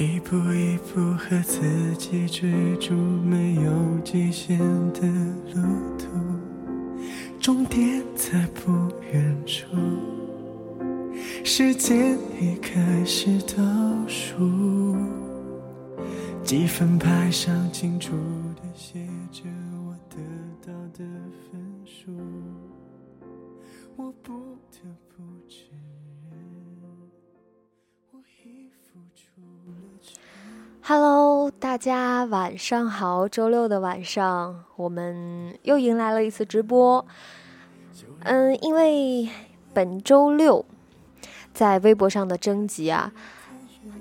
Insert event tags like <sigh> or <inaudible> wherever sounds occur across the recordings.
一步一步和自己追逐没有极限的路途，终点在不远处，时间已开始倒数，积分牌上清楚地写着我得到的分数，我不得不 Hello，大家晚上好。周六的晚上，我们又迎来了一次直播。嗯，因为本周六在微博上的征集啊，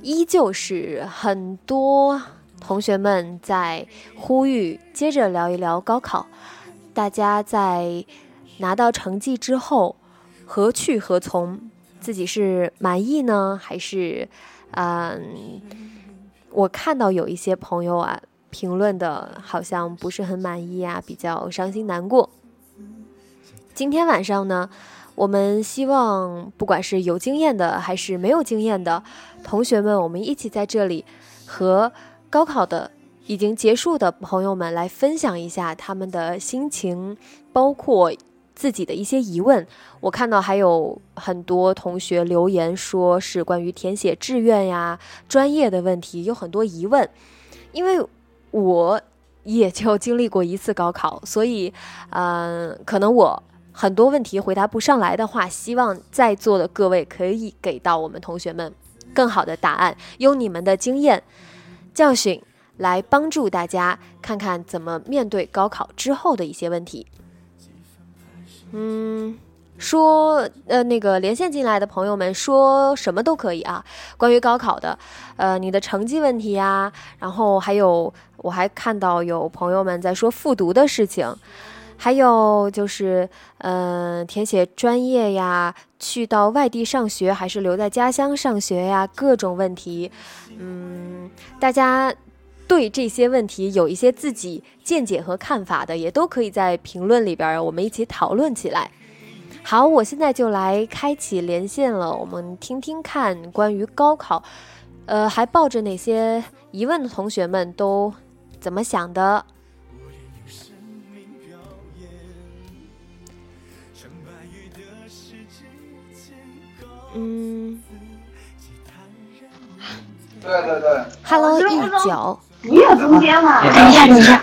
依旧是很多同学们在呼吁，接着聊一聊高考。大家在拿到成绩之后，何去何从？自己是满意呢，还是嗯？我看到有一些朋友啊，评论的好像不是很满意啊，比较伤心难过。今天晚上呢，我们希望不管是有经验的还是没有经验的同学们，我们一起在这里和高考的已经结束的朋友们来分享一下他们的心情，包括自己的一些疑问。我看到还有很多同学留言，说是关于填写志愿呀、专业的问题，有很多疑问。因为我也就经历过一次高考，所以，嗯、可能我很多问题回答不上来的话，希望在座的各位可以给到我们同学们更好的答案，用你们的经验教训来帮助大家看看怎么面对高考之后的一些问题。嗯，说呃那个连线进来的朋友们说什么都可以啊，关于高考的，呃你的成绩问题呀，然后还有我还看到有朋友们在说复读的事情，还有就是呃填写专业呀，去到外地上学还是留在家乡上学呀，各种问题，嗯，大家。对这些问题有一些自己见解和看法的，也都可以在评论里边儿我们一起讨论起来。好，我现在就来开启连线了，我们听听看关于高考，呃，还抱着哪些疑问的同学们都怎么想的？嗯对对对，，Hello 一角你也中间吗？等一下，等一下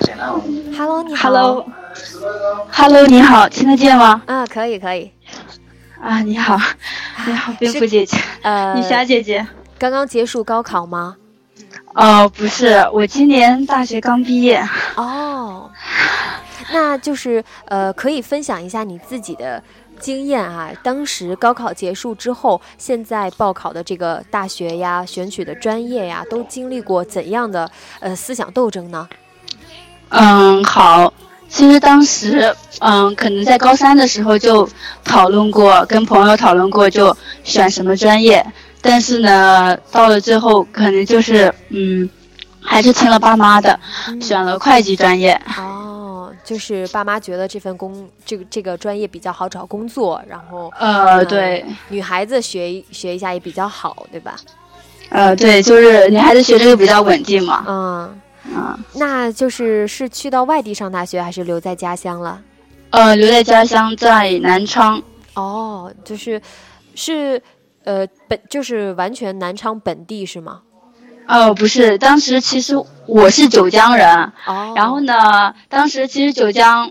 ，Hello 你好，Hello，Hello，你好，听得见吗？嗯，可以可以，啊，你好，你好，蝙蝠姐姐，呃，女侠姐姐。刚刚结束高考吗？哦，不是，我今年大学刚毕业。哦，那就是呃，可以分享一下你自己的经验啊。当时高考结束之后，现在报考的这个大学呀，选取的专业呀，都经历过怎样的呃思想斗争呢？嗯，好。其实当时，嗯，可能在高三的时候就讨论过，跟朋友讨论过，就选什么专业。但是呢，到了最后，可能就是，嗯，还是听了爸妈的，选了会计专业。哦，就是爸妈觉得这份工这个这个专业比较好找工作，然后呃，嗯对，女孩子学一学一下也比较好，对吧？呃，对，就是女孩子学这个比较稳定嘛。嗯，嗯，那就是是去到外地上大学，还是留在家乡了？呃，留在家乡，在南昌。哦，就是是呃本就是完全南昌本地是吗？呃，不是，当时其实我是九江人，哦，然后呢，当时其实九江，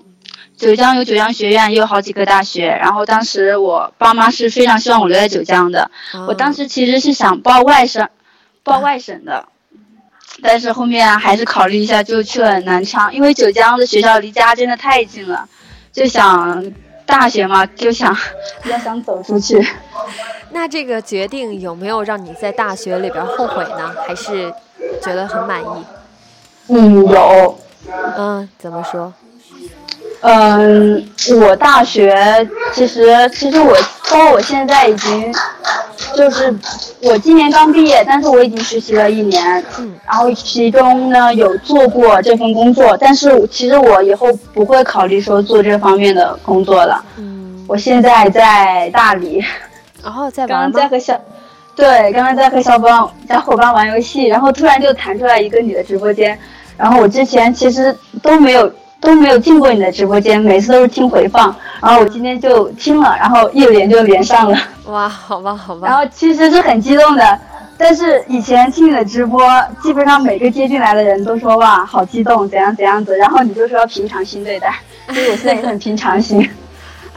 九江有九江学院，也有好几个大学。然后当时我爸妈是非常希望我留在九江的，我当时时其实是想报外省，报外省的，但是后面还是考虑一下，就去了南昌，因为九江的学校离家真的太近了，就想大学嘛，就想 <laughs> 比较想走出去。那这个决定有没有让你在大学里边后悔呢？还是觉得很满意？嗯，有。嗯，怎么说？嗯，我大学其实其实我包括我现在已经就是我今年刚毕业，但是我已经实习了一年，嗯然后其中呢有做过这份工作，但是其实我以后不会考虑说做这方面的工作了。嗯，我现在在大理，然后在 <laughs> 刚？刚在和小，对，刚刚在和小帮小伙伴玩游戏，然后突然就弹出来一个你的直播间，然后我之前其实都没有都没有进过你的直播间，每次都是听回放，然后我今天就听了，然后一连就连上了。哇，好吧，好吧。然后其实是很激动的，但是以前听你的直播，基本上每个接进来的人都说哇，好激动，怎样怎样子，然后你就说要平常心对待，所以我现在也很平常心。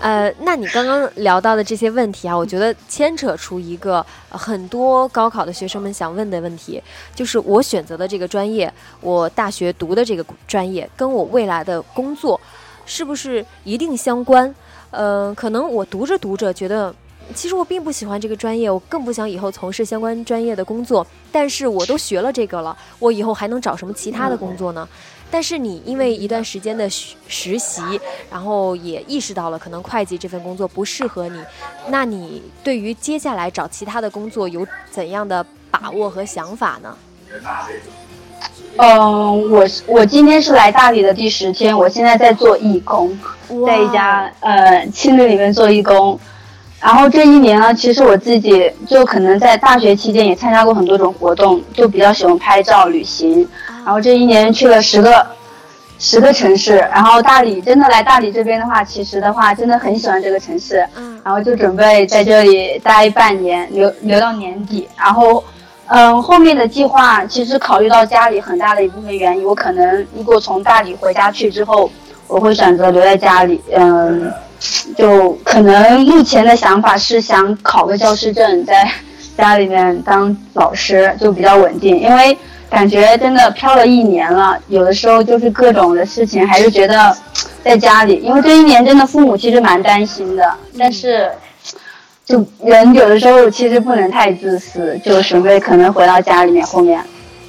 呃，那你刚刚聊到的这些问题啊，我觉得牵扯出一个很多高考的学生们想问的问题，就是我选择的这个专业，我大学读的这个专业，跟我未来的工作是不是一定相关？呃，可能我读着读着觉得，其实我并不喜欢这个专业，我更不想以后从事相关专业的工作，但是我都学了这个了，我以后还能找什么其他的工作呢？但是你因为一段时间的实习，然后也意识到了可能会计这份工作不适合你，那你对于接下来找其他的工作有怎样的把握和想法呢？嗯，我我今天是来大理的第十天，我现在在做义工，在一家呃青旅里面做义工。然后这一年呢，其实我自己就可能在大学期间也参加过很多种活动，就比较喜欢拍照、旅行。然后这一年去了十个十个城市，然后大理真的来大理这边的话，其实的话真的很喜欢这个城市。嗯。然后就准备在这里待半年，留留到年底。然后，嗯，后面的计划其实考虑到家里很大的一部分原因，我可能如果从大理回家去之后，我会选择留在家里。嗯，就可能目前的想法是想考个教师证，在家里面当老师，就比较稳定，因为。感觉真的漂了一年了，有的时候就是各种的事情，还是觉得在家里，因为这一年真的父母其实蛮担心的，但是就人有的时候其实不能太自私，就准备可能回到家里面后面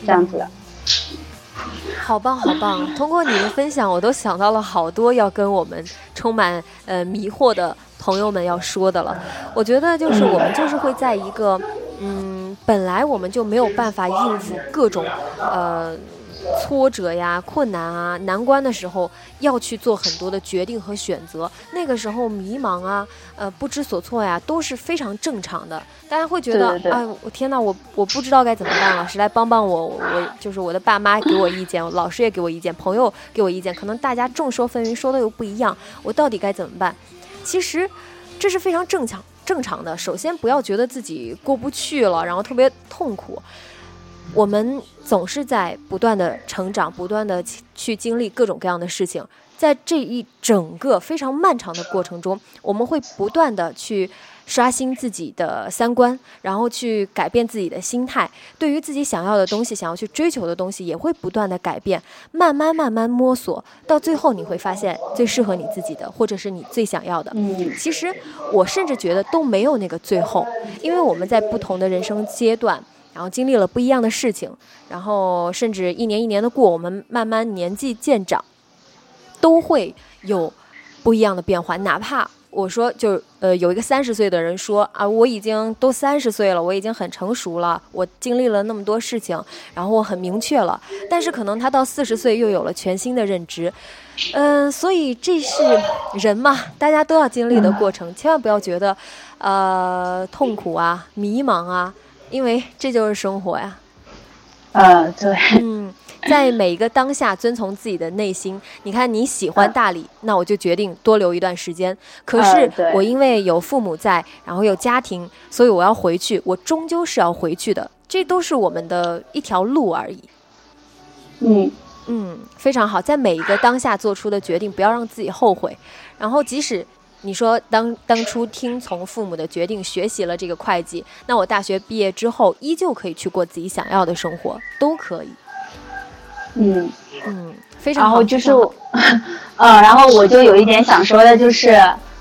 这样子的。好棒好棒！通过你的分享，我都想到了好多要跟我们充满呃迷惑的朋友们要说的了。我觉得就是我们就是会在一个嗯。本来我们就没有办法应付各种，呃，挫折呀、困难啊、难关的时候，要去做很多的决定和选择。那个时候迷茫啊，呃，不知所措呀，都是非常正常的。大家会觉得，哎，我天哪，我我不知道该怎么办了，谁来帮帮我？我就是我的爸妈给我意见，老师也给我意见，朋友给我意见，可能大家众说纷纭，说的又不一样，我到底该怎么办？其实，这是非常正常。正常的，首先不要觉得自己过不去了，然后特别痛苦。我们总是在不断的成长，不断的去经历各种各样的事情，在这一整个非常漫长的过程中，我们会不断的去。刷新自己的三观，然后去改变自己的心态。对于自己想要的东西，想要去追求的东西，也会不断的改变，慢慢慢慢摸索，到最后你会发现最适合你自己的，或者是你最想要的。嗯，其实我甚至觉得都没有那个最后，因为我们在不同的人生阶段，然后经历了不一样的事情，然后甚至一年一年的过，我们慢慢年纪渐长，都会有不一样的变化，哪怕。我说，就呃，有一个三十岁的人说啊，我已经都三十岁了，我已经很成熟了，我经历了那么多事情，然后我很明确了。但是可能他到四十岁又有了全新的认知，嗯，所以这是人嘛，大家都要经历的过程，千万不要觉得呃痛苦啊、迷茫啊，因为这就是生活呀。呃，对，嗯。在每一个当下，遵从自己的内心。你看你喜欢大理，那我就决定多留一段时间。可是我因为有父母在，然后有家庭，所以我要回去。我终究是要回去的，这都是我们的一条路而已。嗯嗯，非常好，在每一个当下做出的决定，不要让自己后悔。然后，即使你说当当初听从父母的决定，学习了这个会计，那我大学毕业之后，依旧可以去过自己想要的生活，都可以。嗯嗯，非常好。然后就是，<laughs> 呃，然后我就有一点想说的，就是，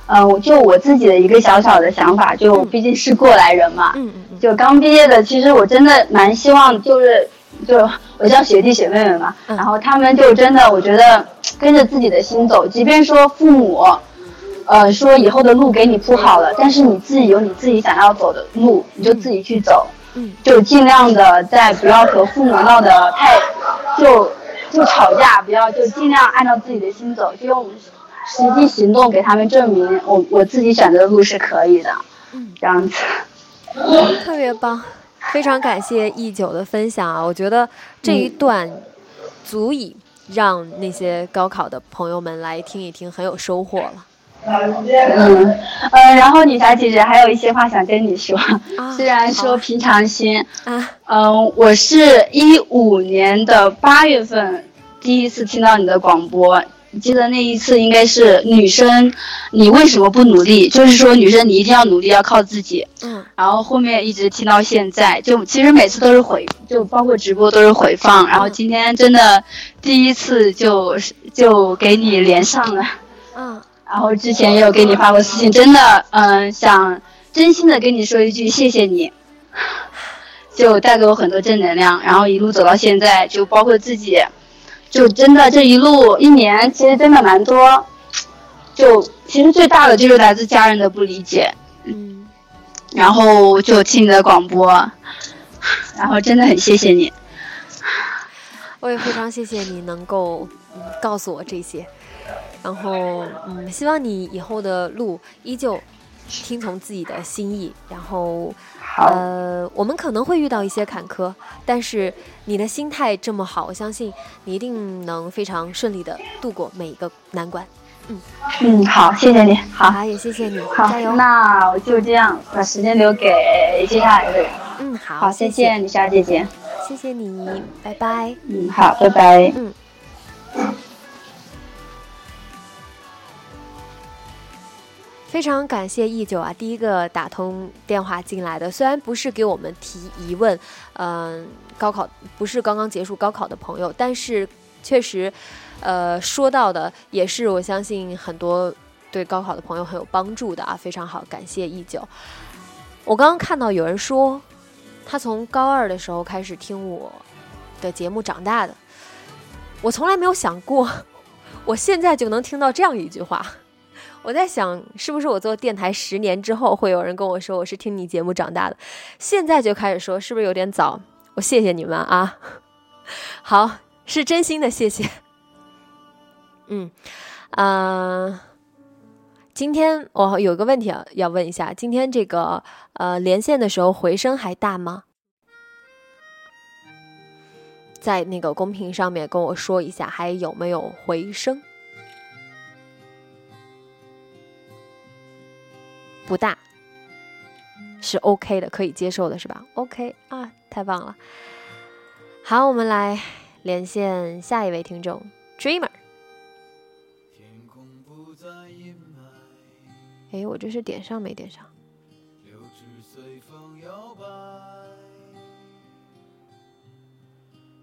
呃，就我自己的一个小小的想法，就毕竟是过来人嘛，嗯嗯就刚毕业的，其实我真的蛮希望，就是，就我叫学弟学妹们嘛，然后他们就真的，我觉得跟着自己的心走，即便说父母，呃，说以后的路给你铺好了，但是你自己有你自己想要走的路，你就自己去走。就尽量的在不要和父母闹得太，就就吵架，不要就尽量按照自己的心走，就用实际行动给他们证明我我自己选择的路是可以的，嗯这样子。<laughs> 特别棒，非常感谢易九的分享啊！我觉得这一段足以让那些高考的朋友们来听一听，很有收获了。嗯，呃，然后女侠姐姐还有一些话想跟你说，啊 <laughs> 虽然说平常心，啊，嗯，我是一五年的八月份第一次听到你的广播，记得那一次应该是女生，你为什么不努力？就是说女生你一定要努力，要靠自己。嗯然后后面一直听到现在，就其实每次都是回，就包括直播都是回放。然后今天真的第一次就就给你连上了。嗯然后之前也有给你发过私信，真的，嗯、想真心的跟你说一句谢谢你，就带给我很多正能量，然后一路走到现在，就包括自己，就真的这一路一年，其实真的蛮多，就其实最大的就是来自家人的不理解，嗯，然后就听你的广播，然后真的很谢谢你，我也非常谢谢你能够嗯告诉我这些，然后嗯，希望你以后的路依旧听从自己的心意，然后好，呃，我们可能会遇到一些坎坷，但是你的心态这么好，我相信你一定能非常顺利的度过每一个难关。嗯嗯，好，谢谢你，好，好，也谢谢你，好加油。，那我就这样把时间留给接下来的人，嗯，好，好，谢谢女侠姐姐。谢谢你，拜拜。嗯，好，拜拜。嗯。非常感谢易九啊，第一个打通电话进来的，虽然不是给我们提疑问，嗯、高考不是刚刚结束高考的朋友，但是确实，呃，说到的也是我相信很多对高考的朋友很有帮助的啊，非常好，感谢易九。我刚刚看到有人说，他从高二的时候开始听我的节目长大的，我从来没有想过，我现在就能听到这样一句话。我在想，是不是我做电台十年之后，会有人跟我说我是听你节目长大的？现在就开始说，是不是有点早？我谢谢你们啊，<laughs> 好，是真心的谢谢。嗯，呃，今天我有个问题要要问一下，今天这个呃连线的时候回声还大吗？在那个公屏上面跟我说一下，还有没有回声？不大，是 OK 的，可以接受的，是吧？OK 啊，太棒了。好，我们来连线下一位听众，Dreamer。天空不再阴霾，哎，我这是点上没点上？柳枝随风摇摆。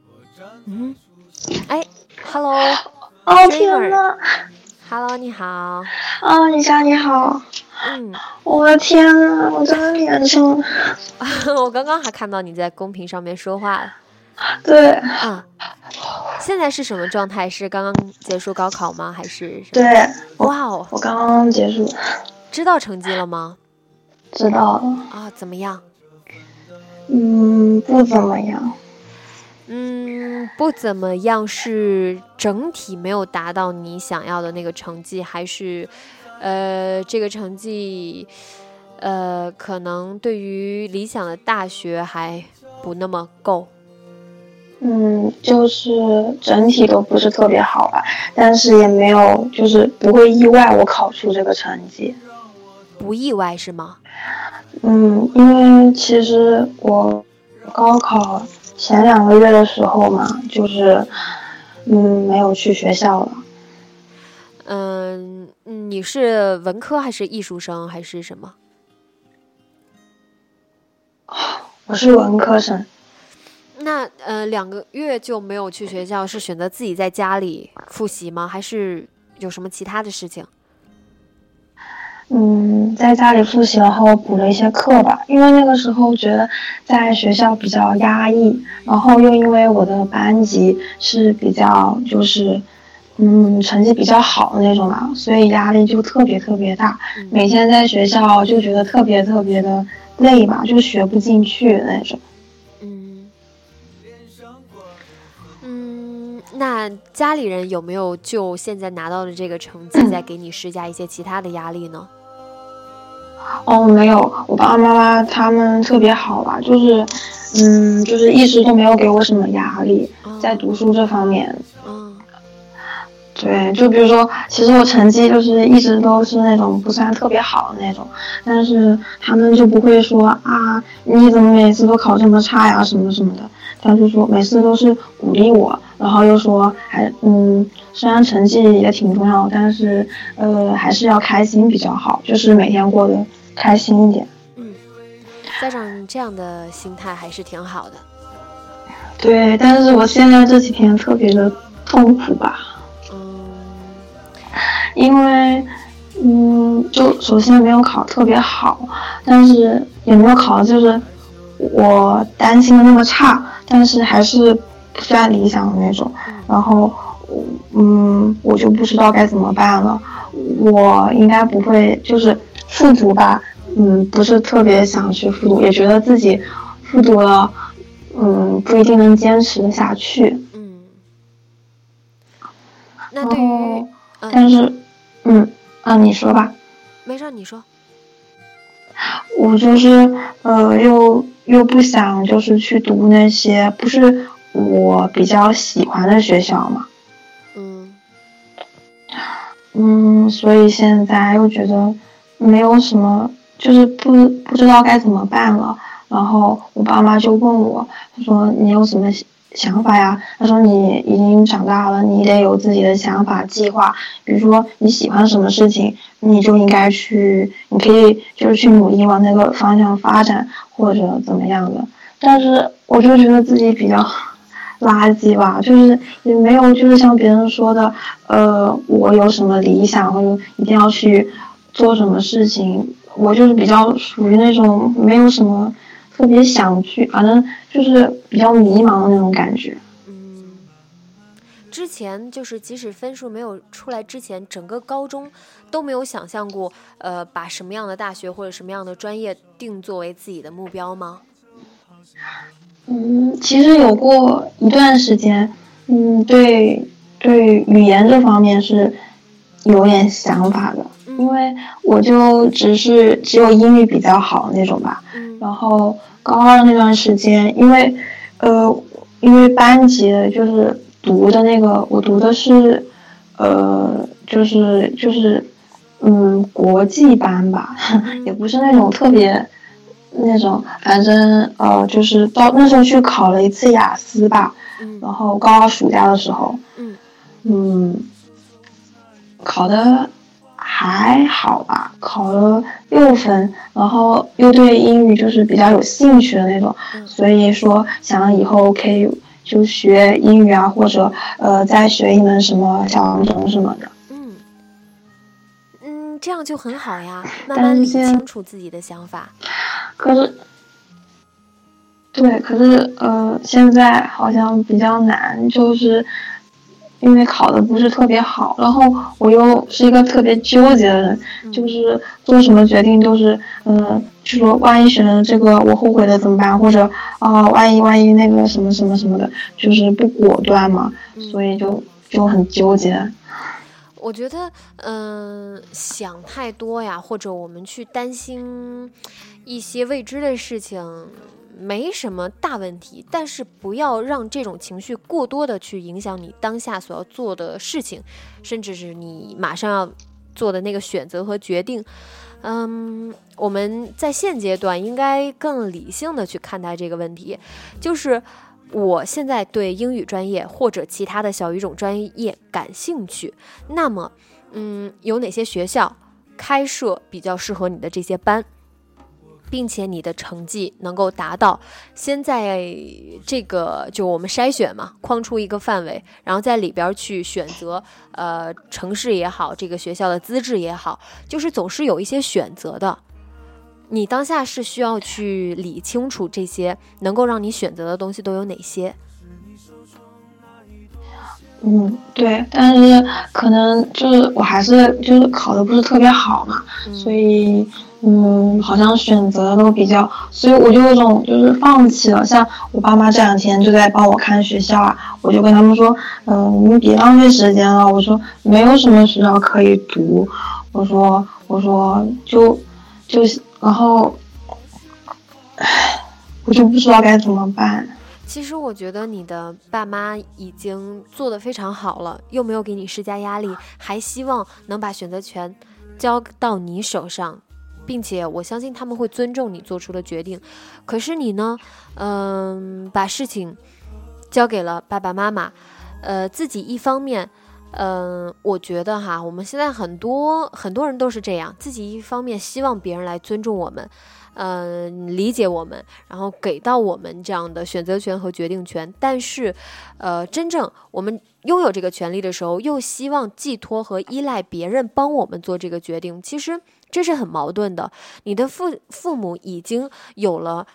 我站在嗯哎，Hello，Hello，哦 Dreamer 天呐！你好。啊，李佳你好，嗯，我的天呐，我真的脸上了。<laughs> 我刚刚还看到你在公屏上面说话了。对啊，现在是什么状态？是刚刚结束高考吗？还是？对，哇哦，我刚刚结束，知道成绩了吗？知道了。啊，怎么样？嗯，不怎么样。嗯，不怎么样，是整体没有达到你想要的那个成绩，还是，呃，这个成绩，呃，可能对于理想的大学还不那么够。嗯，就是整体都不是特别好吧，但是也没有，就是不会意外我考出这个成绩。不意外是吗？嗯，因为其实我高考前两个月的时候嘛，就是嗯没有去学校了。嗯，你是文科还是艺术生还是什么？我是文科生。那呃，两个月就没有去学校，是选择自己在家里复习吗？还是有什么其他的事情？嗯，在家里复习，然后补了一些课吧。因为那个时候觉得在学校比较压抑，然后又因为我的班级是比较就是，嗯，成绩比较好的那种嘛，所以压力就特别特别大。嗯每天在学校就觉得特别特别的累吧，就学不进去的那种。嗯嗯，那家里人有没有就现在拿到的这个成绩，再 <clears throat> 给你施加一些其他的压力呢？哦，没有，我爸爸妈妈他们特别好吧，就是，嗯，就是一直都没有给我什么压力，在读书这方面。嗯。对，就比如说，其实我成绩就是一直都是那种不算特别好的那种，但是他们就不会说啊，你怎么每次都考这么差呀，什么什么的。他就说每次都是鼓励我，然后又说还嗯，虽然成绩也挺重要，但是呃还是要开心比较好，就是每天过得开心一点。嗯，家长这样的心态还是挺好的。对，但是我现在这几天特别的痛苦吧。嗯。因为嗯，就首先没有考特别好，但是也没有考的就是我担心的那么差。但是还是不算理想的那种，然后，嗯，我就不知道该怎么办了。我应该不会就是复读吧？嗯，不是特别想去复读，也觉得自己复读了，嗯，不一定能坚持下去。嗯。那对于，但是，嗯，啊，你说吧。没事，你说。我就是，呃，又。又不想就是去读那些不是我比较喜欢的学校嘛，嗯，嗯，所以现在又觉得没有什么，就是不不知道该怎么办了。然后我爸妈就问我，他说你有什么？想法呀，他说你已经长大了，你得有自己的想法计划。比如说你喜欢什么事情，你就应该去，你可以就是去努力往那个方向发展，或者怎么样的。但是我就觉得自己比较垃圾吧，就是也没有就是像别人说的，呃，我有什么理想或者一定要去做什么事情，我就是比较属于那种没有什么。特别想去，反正就是比较迷茫的那种感觉。嗯，之前就是即使分数没有出来之前，整个高中都没有想象过，呃，把什么样的大学或者什么样的专业定作为自己的目标吗？嗯，其实有过一段时间，嗯，对对，语言这方面是有点想法的，因为我就只是只有英语比较好那种吧。然后高二那段时间，因为，呃，因为班级就是读的那个，我读的是，呃，就是就是，嗯，国际班吧，<laughs> 也不是那种特别，那种，反正呃，就是到那时候去考了一次雅思吧，然后高二暑假的时候，嗯，考的。还好吧，考了六分，然后又对英语就是比较有兴趣的那种，所以说想以后可以就学英语啊，或者呃再学一门什么小语种什么的。这样就很好呀，慢慢理清楚自己的想法。可是，对，可是呃现在好像比较难，就是。因为考的不是特别好，然后我又是一个特别纠结的人，就是做什么决定都是，嗯，就说万一选了这个我后悔了怎么办？或者啊，万一万一那个什么什么什么的，就是不果断嘛，所以就就很纠结。我觉得，嗯，想太多呀，或者我们去担心一些未知的事情。没什么大问题，但是不要让这种情绪过多的去影响你当下所要做的事情，甚至是你马上要做的那个选择和决定。嗯，我们在现阶段应该更理性的去看待这个问题，就是我现在对英语专业或者其他的小语种专业感兴趣，那么，嗯，有哪些学校开设比较适合你的这些班？并且你的成绩能够达到，先在这个就我们筛选嘛，框出一个范围，然后在里边去选择，呃，城市也好，这个学校的资质也好，就是总是有一些选择的。你当下是需要去理清楚这些能够让你选择的东西都有哪些。嗯，对，但是可能就是我还是就是考的不是特别好嘛，所以。嗯，好像选择都比较，所以我就有种就是放弃了。像我爸妈这两天就在帮我看学校啊，我就跟他们说，嗯，你们别浪费时间了。我说没有什么学校可以读，我说我说就就是然后，唉，我就不知道该怎么办。其实我觉得你的爸妈已经做得非常好了，又没有给你施加压力，还希望能把选择权交到你手上，并且我相信他们会尊重你做出的决定。可是你呢，嗯，把事情交给了爸爸妈妈，呃，自己一方面，嗯，我觉得哈，我们现在很多很多人都是这样，自己一方面希望别人来尊重我们。嗯，理解我们，然后给到我们这样的选择权和决定权。但是，呃，真正我们拥有这个权利的时候，又希望寄托和依赖别人帮我们做这个决定。其实这是很矛盾的。你的父父母已经有了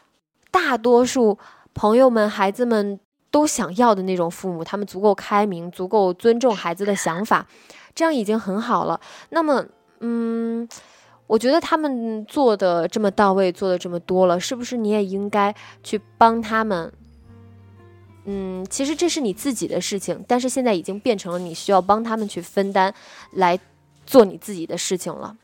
大多数朋友们、孩子们都想要的那种父母，他们足够开明，足够尊重孩子的想法，这样已经很好了。那么，嗯。我觉得他们做的这么到位，做的这么多了，是不是你也应该去帮他们？嗯，其实这是你自己的事情，但是现在已经变成了你需要帮他们去分担，来做你自己的事情了。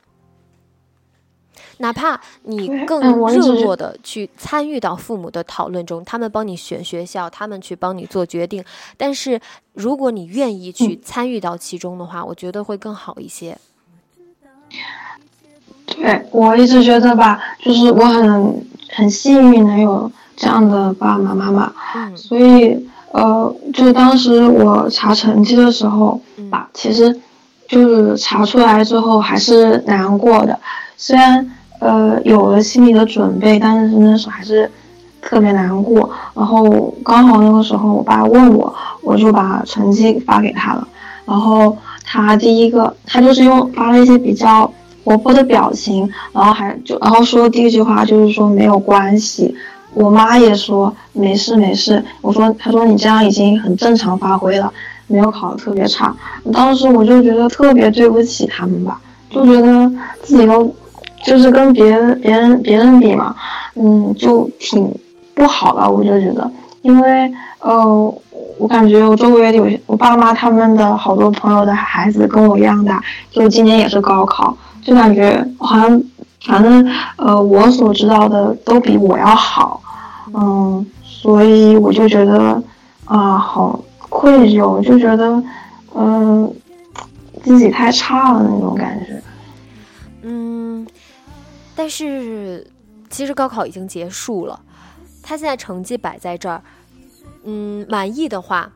哪怕你更热络的去参与到父母的讨论中，他们帮你选学校，他们去帮你做决定，但是如果你愿意去参与到其中的话，我觉得会更好一些。对我一直觉得吧，就是我很很幸运能有这样的爸爸妈妈，所以呃，就当时我查成绩的时候吧，其实就是查出来之后还是难过的，虽然呃有了心理的准备，但是那时候还是特别难过。然后刚好那个时候我爸问我，我就把成绩发给他了，然后他第一个他就是用发了一些比较。活泼的表情，然后还就然后说第一句话就是说没有关系，我妈也说没事没事。我说他说你这样已经很正常发挥了，没有考得特别差。当时我就觉得特别对不起他们吧，就觉得自己都就是跟别人别人别人比嘛，嗯，就挺不好的。我就觉得，因为呃，我感觉我周围有我爸妈他们的好多朋友的孩子跟我一样大，就今年也是高考。就感觉好像，反正呃，我所知道的都比我要好，嗯，所以我就觉得啊，好愧疚，就觉得嗯，自己太差了那种感觉。嗯，但是其实高考已经结束了，他现在成绩摆在这儿，嗯，满意的话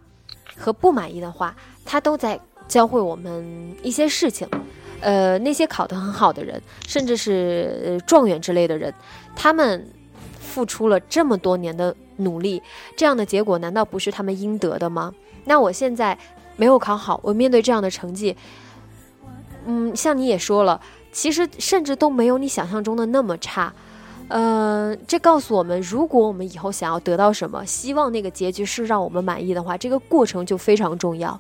和不满意的话，他都在教会我们一些事情。呃，那些考得很好的人，甚至是状元之类的人，他们付出了这么多年的努力，这样的结果难道不是他们应得的吗？那我现在没有考好，我面对这样的成绩，嗯，像你也说了，其实甚至都没有你想象中的那么差。呃，这告诉我们，如果我们以后想要得到什么，希望那个结局是让我们满意的话，这个过程就非常重要。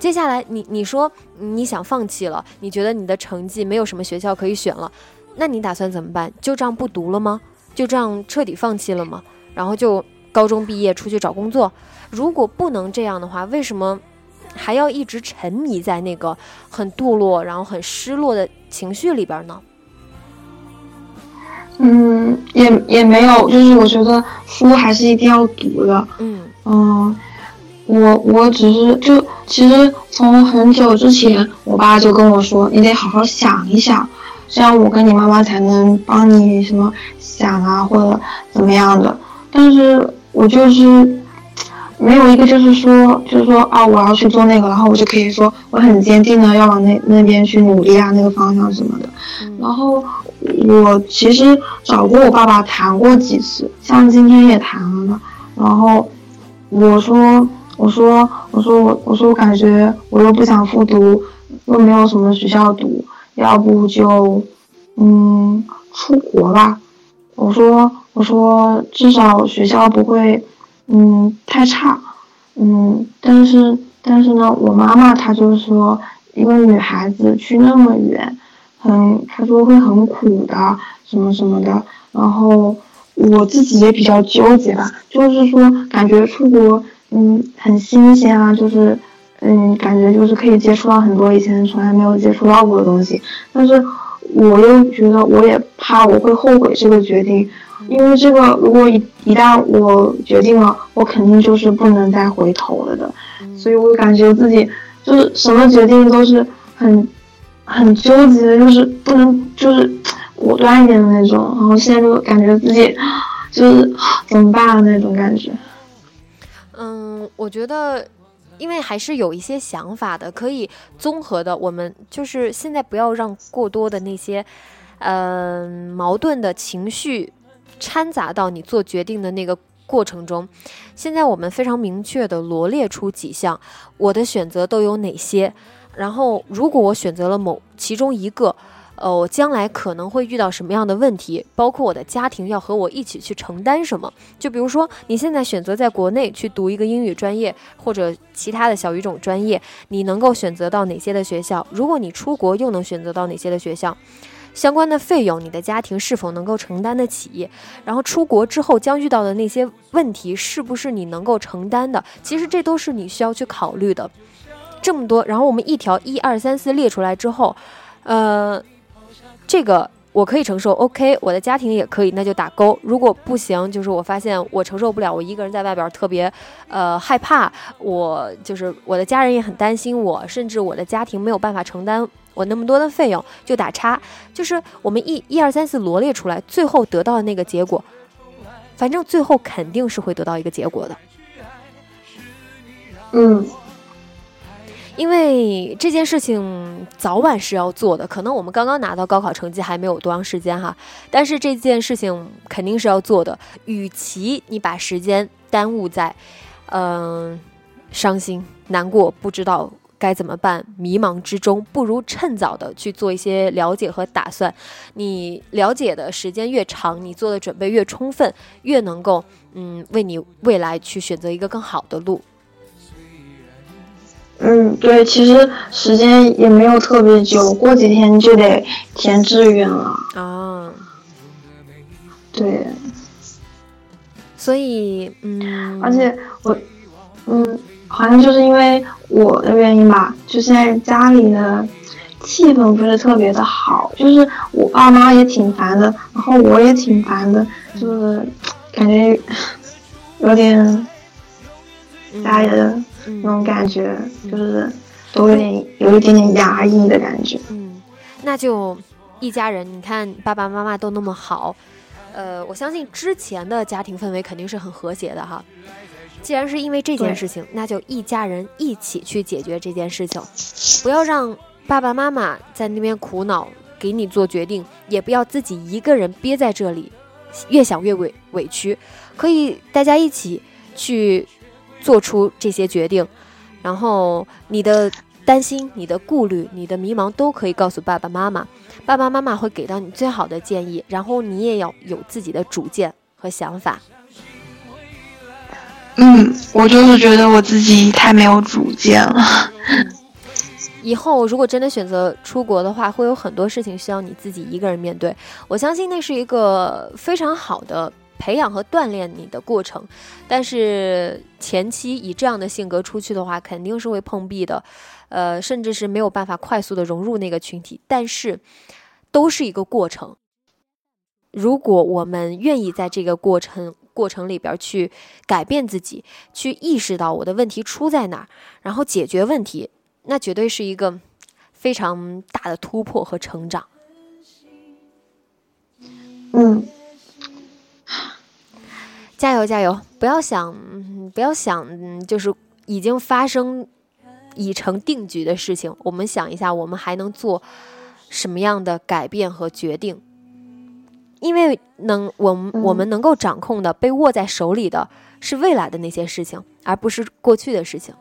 接下来，你你说你想放弃了，你觉得你的成绩没有什么学校可以选了，那你打算怎么办？就这样不读了吗？就这样彻底放弃了吗？然后就高中毕业出去找工作？如果不能这样的话，为什么还要一直沉迷在那个很堕落、然后很失落的情绪里边呢？嗯，也也没有，就是我觉得书还是一定要读的。嗯嗯。我我只是就其实从很久之前，我爸就跟我说，你得好好想一想，这样我跟你妈妈才能帮你什么想啊或者怎么样的。但是我就是没有一个就是说就是说啊我要去做那个，然后我就可以说我很坚定的要往那那边去努力啊那个方向什么的。然后我其实找过我爸爸谈过几次，像今天也谈了嘛。然后我说。我说，我说我，我说我感觉我又不想复读，又没有什么学校读，要不就，嗯，出国吧。我说，我说至少学校不会，嗯，太差，嗯，但是但是呢，我妈妈她就说，一个女孩子去那么远，很，她说会很苦的，什么什么的。然后我自己也比较纠结吧，就是说感觉出国。嗯，很新鲜啊，就是，嗯，感觉就是可以接触到很多以前从来没有接触到过的东西。但是我又觉得我也怕我会后悔这个决定，因为这个如果一一旦我决定了，我肯定就是不能再回头了的，所以我感觉自己就是什么决定都是很很纠结的，就是不能就是果断一点的那种，然后现在就感觉自己就是怎么办的那种感觉。嗯，我觉得。因为还是有一些想法的，可以综合的。我们就是现在不要让过多的那些，嗯，矛盾的情绪掺杂到你做决定的那个过程中。现在我们非常明确的罗列出几项，我的选择都有哪些。然后，如果我选择了某其中一个。呃，我将来可能会遇到什么样的问题？包括我的家庭要和我一起去承担什么？就比如说，你现在选择在国内去读一个英语专业，或者其他的小语种专业，你能够选择到哪些的学校？如果你出国，又能选择到哪些的学校？相关的费用，你的家庭是否能够承担得起？然后出国之后将遇到的那些问题，是不是你能够承担的？其实这都是你需要去考虑的。这么多，然后我们一条一二三四列出来之后，呃。这个我可以承受，OK，我的家庭也可以，那就打勾。如果不行，就是我发现我承受不了，我一个人在外边特别，呃，害怕。我就是我的家人也很担心我，甚至我的家庭没有办法承担我那么多的费用，就打叉。<laughs> 就是我们一一二三四罗列出来，最后得到的那个结果，反正最后肯定是会得到一个结果的。嗯。因为这件事情早晚是要做的，可能我们刚刚拿到高考成绩还没有多长时间哈，但是这件事情肯定是要做的。与其你把时间耽误在，嗯，伤心、难过、不知道该怎么办、迷茫之中，不如趁早的去做一些了解和打算。你了解的时间越长，你做的准备越充分，越能够嗯为你未来去选择一个更好的路。嗯，对，其实时间也没有特别久，过几天就得填志愿了。啊，对。所以，嗯，而且我，嗯，好像就是因为我的原因吧，就现在家里的气氛不是特别的好，就是我爸妈也挺烦的，然后我也挺烦的，就是感觉有点家里的。那种感觉就是都有点有一点点压抑的感觉。嗯，那就一家人，你看爸爸妈妈都那么好，呃，我相信之前的家庭氛围肯定是很和谐的哈。既然是因为这件事情，那就一家人一起去解决这件事情，不要让爸爸妈妈在那边苦恼，给你做决定，也不要自己一个人憋在这里，越想越委委屈，可以大家一起去。做出这些决定，然后你的担心、你的顾虑、你的迷茫都可以告诉爸爸妈妈，爸爸妈妈会给到你最好的建议。然后你也要有自己的主见和想法。嗯，我就是觉得我自己太没有主见了。以后如果真的选择出国的话，会有很多事情需要你自己一个人面对。我相信那是一个非常好的。培养和锻炼你的过程，但是前期以这样的性格出去的话，肯定是会碰壁的，呃，甚至是没有办法快速的融入那个群体。但是，都是一个过程。如果我们愿意在这个过程过程里边去改变自己，去意识到我的问题出在哪儿，然后解决问题，那绝对是一个非常大的突破和成长。嗯。加油加油！不要想，不要想，就是已经发生、已成定局的事情。我们想一下，我们还能做什么样的改变和决定？因为能，我们我们能够掌控的、被握在手里的是未来的那些事情，而不是过去的事情。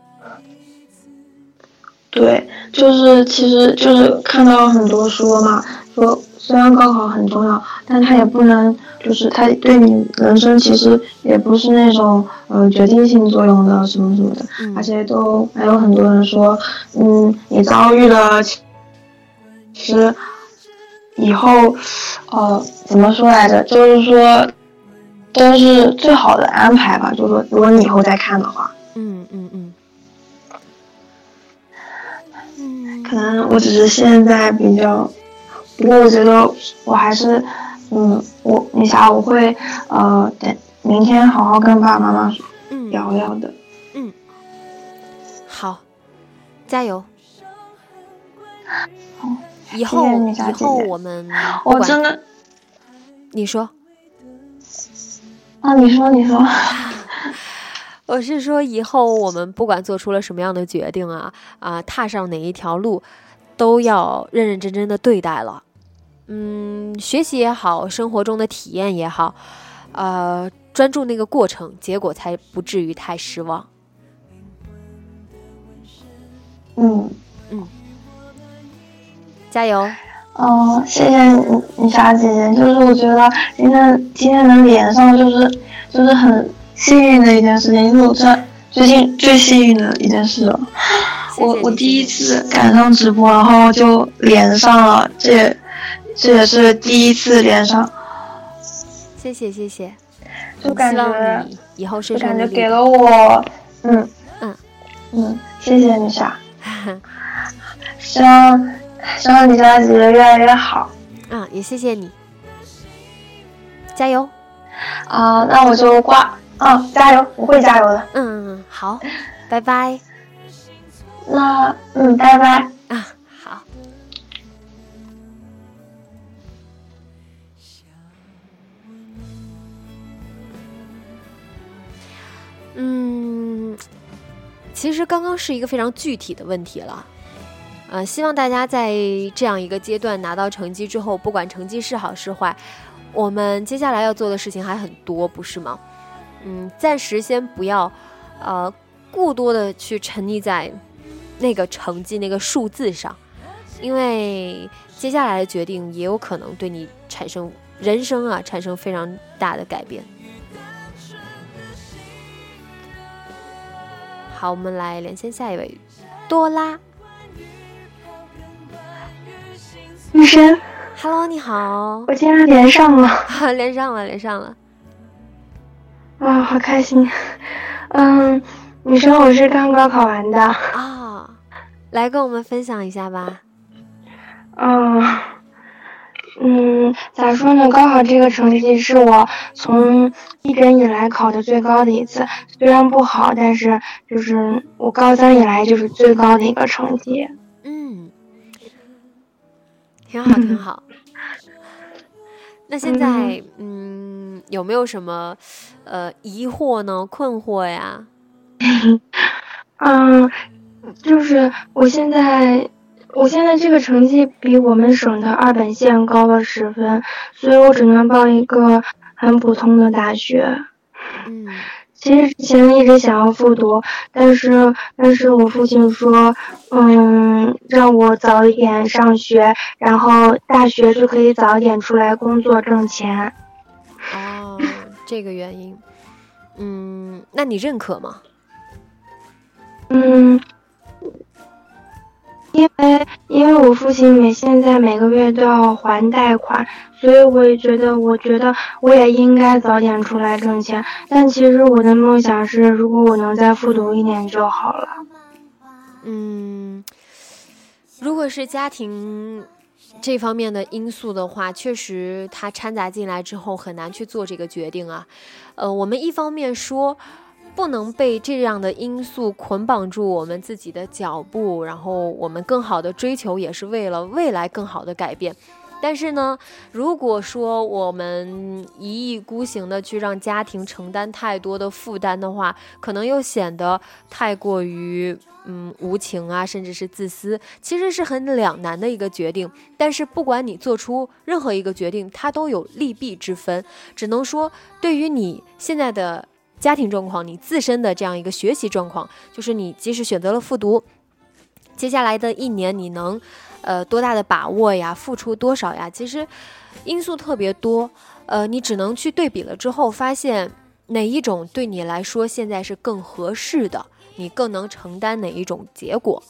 对，就是其实就是看到很多说嘛，说。虽然高考很重要，但它也不能，就是它对你人生其实也不是那种呃决定性作用的什么什么的，而且都还有很多人说，嗯，你遭遇了，其实以后，呃，怎么说来着？就是说，都是最好的安排吧。就是说，如果你以后再看的话，嗯嗯嗯，可能我只是现在比较。不过我觉得我还是，嗯，我你想我会呃等明天好好跟爸爸妈妈嗯聊聊的。嗯，好，加油。以后以后我们我真的你说，啊，你说你说，<laughs> 我是说以后我们不管做出了什么样的决定啊啊，踏上哪一条路，都要认认真真的对待了。嗯，学习也好，生活中的体验也好，呃，专注那个过程，结果才不至于太失望。嗯嗯加油！哦、谢谢你你莎姐姐，就是我觉得今天今天能连上，就是就是很幸运的一件事情，因为我这最近最幸运的一件事了。我我第一次赶上直播，然后就连上了，这也这也是第一次连上，谢谢谢谢，就感觉以后是。感觉给了我，嗯嗯。嗯，谢谢你莎，<laughs> 希望希望你家姐姐越来越好。嗯，也谢谢你，加油！啊、那我就挂啊，加油，我会加油的。嗯，好，拜拜那嗯，拜拜。啊，好。嗯，其实刚刚是一个非常具体的问题了，呃，希望大家在这样一个阶段拿到成绩之后，不管成绩是好是坏，我们接下来要做的事情还很多，不是吗？嗯，暂时先不要，呃，过多的去沉溺在那个成绩、那个数字上，因为接下来的决定也有可能对你产生人生啊产生非常大的改变。好，我们来连线下一位，多拉。女神，Hello，你好，我竟然连上了 <laughs> 连上了，连上了。啊，好开心。嗯，女神，我是刚高考完的。啊，来跟我们分享一下吧。嗯嗯，咋说呢？高考这个成绩是我从一直以来考的最高的一次，虽然不好，但是就是我高三以来就是最高的一个成绩。嗯，挺好，挺好。那现在，嗯，有没有什么呃疑惑呢？困惑呀？<laughs> 嗯，就是我现在，我现在这个成绩比我们省的二本线高了十分，所以我只能报一个很普通的大学。嗯其实之前一直想要复读，但是但是我父亲说，嗯，让我早一点上学，然后大学就可以早一点出来工作挣钱。哦，这个原因。嗯，那你认可吗？嗯，因为因为我父亲每现在每个月都要还贷款，所以我也觉得，我觉得我也应该早点出来挣钱。但其实我的梦想是，如果我能再复读一年就好了。嗯，如果是家庭这方面的因素的话，确实它掺杂进来之后很难去做这个决定啊。呃，我们一方面说不能被这样的因素捆绑住我们自己的脚步，然后我们更好的追求也是为了未来更好的改变。但是呢，如果说我们一意孤行的去让家庭承担太多的负担的话，可能又显得太过于嗯无情啊，甚至是自私，其实是很两难的一个决定。但是不管你做出任何一个决定，它都有利弊之分。只能说，对于你现在的家庭状况，你自身的这样一个学习状况，就是你即使选择了复读，接下来的一年你能呃多大的把握呀，付出多少呀？其实因素特别多，呃，你只能去对比了之后，发现哪一种对你来说现在是更合适的，你更能承担哪一种结果。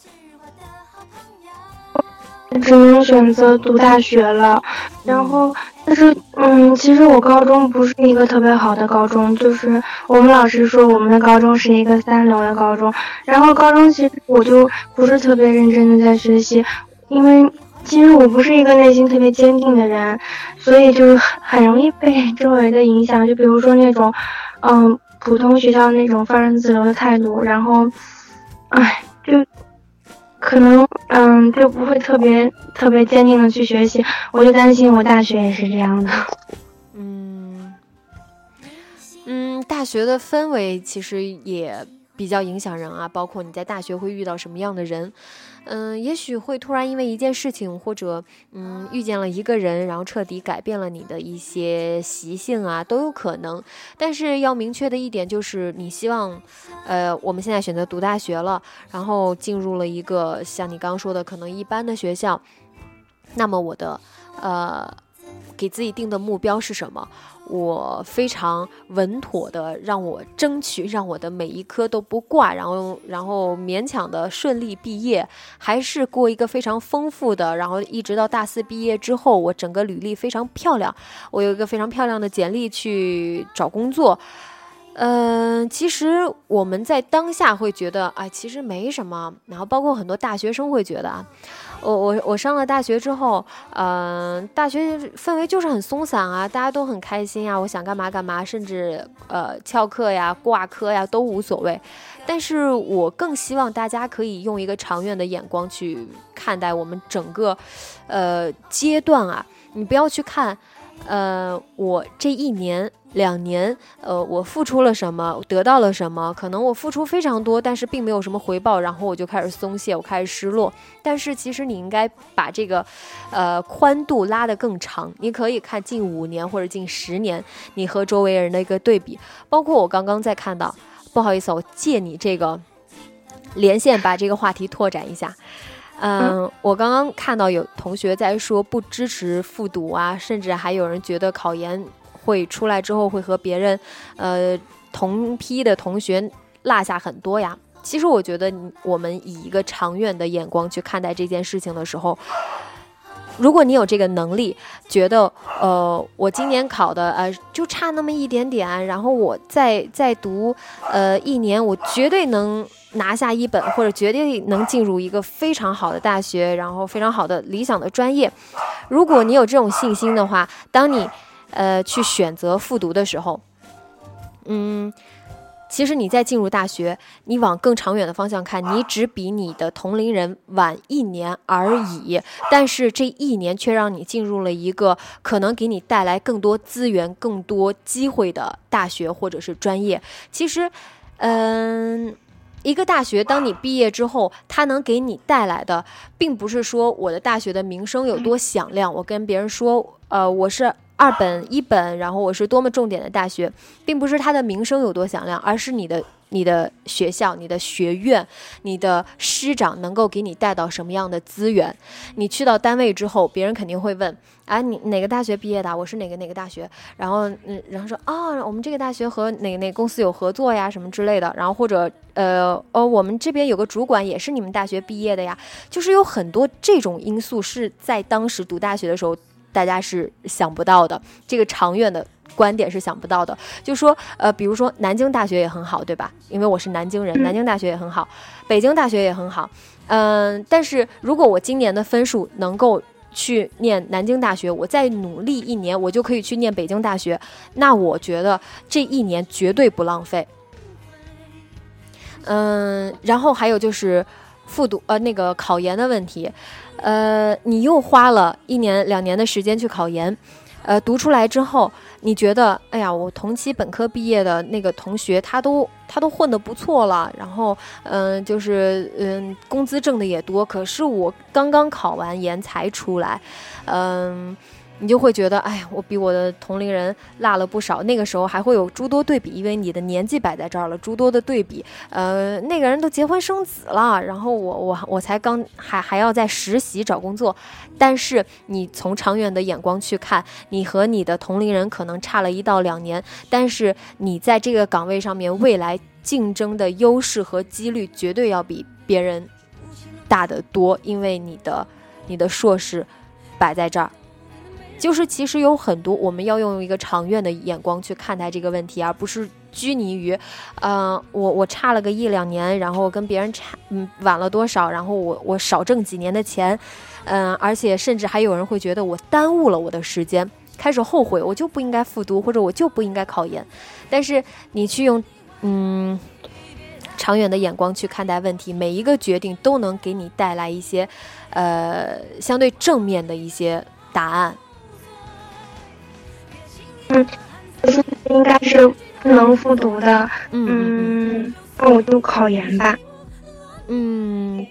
只能选择读大学了。然后，但是，嗯，其实我高中不是一个特别好的高中，就是我们老师说我们的高中是一个三流的高中。然后高中其实我就不是特别认真的在学习，因为其实我不是一个内心特别坚定的人，所以就是很容易被周围的影响。就比如说那种，嗯，普通学校那种放任自流的态度，然后，唉，可能嗯就不会特别特别坚定的去学习。我就担心我大学也是这样的。嗯嗯，大学的氛围其实也比较影响人啊，包括你在大学会遇到什么样的人。嗯，也许会突然因为一件事情，或者嗯遇见了一个人，然后彻底改变了你的一些习性啊，都有可能。但是要明确的一点就是，你希望，呃，我们现在选择读大学了，然后进入了一个像你刚刚说的可能一般的学校，那么我的，呃，给自己定的目标是什么？我非常稳妥的让我争取，让我的每一科都不挂，然后然后勉强的顺利毕业，还是过一个非常丰富的，然后一直到大四毕业之后，我整个履历非常漂亮，我有一个非常漂亮的简历去找工作。嗯，其实我们在当下会觉得，哎，其实没什么。然后包括很多大学生会觉得啊。我我我上了大学之后，嗯，大学氛围就是很松散啊，大家都很开心啊，我想干嘛干嘛，甚至呃翘课呀、挂科呀都无所谓。但是我更希望大家可以用一个长远的眼光去看待我们整个，呃阶段啊，你不要去看，呃我这一年。两年，呃，我付出了什么，得到了什么？可能我付出非常多，但是并没有什么回报，然后我就开始松懈，我开始失落。但是其实你应该把这个，呃，宽度拉得更长。你可以看近五年或者近十年，你和周围人的一个对比。包括我刚刚在看到，不好意思，我借你这个连线，把这个话题拓展一下。嗯，我刚刚看到有同学在说不支持复读啊，甚至还有人觉得考研。会出来之后会和别人，呃，同批的同学落下很多呀。其实我觉得，我们以一个长远的眼光去看待这件事情的时候，如果你有这个能力，觉得，呃，我今年考的，呃，就差那么一点点，然后我再再读，呃，一年，我绝对能拿下一本，或者绝对能进入一个非常好的大学，然后非常好的理想的专业。如果你有这种信心的话，当你。呃，去选择复读的时候，嗯，其实你在进入大学，你往更长远的方向看，你只比你的同龄人晚一年而已，但是这一年却让你进入了一个可能给你带来更多资源、更多机会的大学或者是专业。其实，嗯，一个大学，当你毕业之后，它能给你带来的，并不是说我的大学的名声有多响亮，我跟别人说，呃，我是。二本一本，然后我是多么重点的大学，并不是它的名声有多响亮，而是你的你的学校、你的学院、你的师长能够给你带到什么样的资源。你去到单位之后，别人肯定会问：啊，你哪个大学毕业的？我是哪个哪个大学？然后嗯，然后说啊，我们这个大学和哪哪公司有合作呀，什么之类的。然后或者呃哦，我们这边有个主管也是你们大学毕业的呀。就是有很多这种因素是在当时读大学的时候。大家是想不到的，这个长远的观点是想不到的。就说，呃，比如说南京大学也很好，对吧？因为我是南京人，南京大学也很好，北京大学也很好。嗯，但是如果我今年的分数能够去念南京大学，我再努力一年，我就可以去念北京大学。那我觉得这一年绝对不浪费。嗯，然后还有就是复读，呃，那个考研的问题。呃，你又花了一年两年的时间去考研，呃，读出来之后，你觉得，哎呀，我同期本科毕业的那个同学，他都他都混得不错了，然后，嗯，就是嗯，工资挣的也多，可是我刚刚考完研才出来，嗯。你就会觉得，哎呀，我比我的同龄人落了不少。那个时候还会有诸多对比，因为你的年纪摆在这儿了，诸多的对比。呃，那个人都结婚生子了，然后我我我才刚还还要在实习找工作。但是你从长远的眼光去看，你和你的同龄人可能差了一到两年，但是你在这个岗位上面未来竞争的优势和几率绝对要比别人大得多，因为你的你的硕士摆在这儿。就是其实有很多，我们要用一个长远的眼光去看待这个问题，而不是拘泥于，呃，我我差了个一两年，然后跟别人差嗯晚了多少，然后我我少挣几年的钱，嗯、而且甚至还有人会觉得我耽误了我的时间，开始后悔，我就不应该复读，或者我就不应该考研。但是你去用嗯长远的眼光去看待问题，每一个决定都能给你带来一些呃相对正面的一些答案。应该是不能复读的。嗯嗯嗯，那我就考研吧。嗯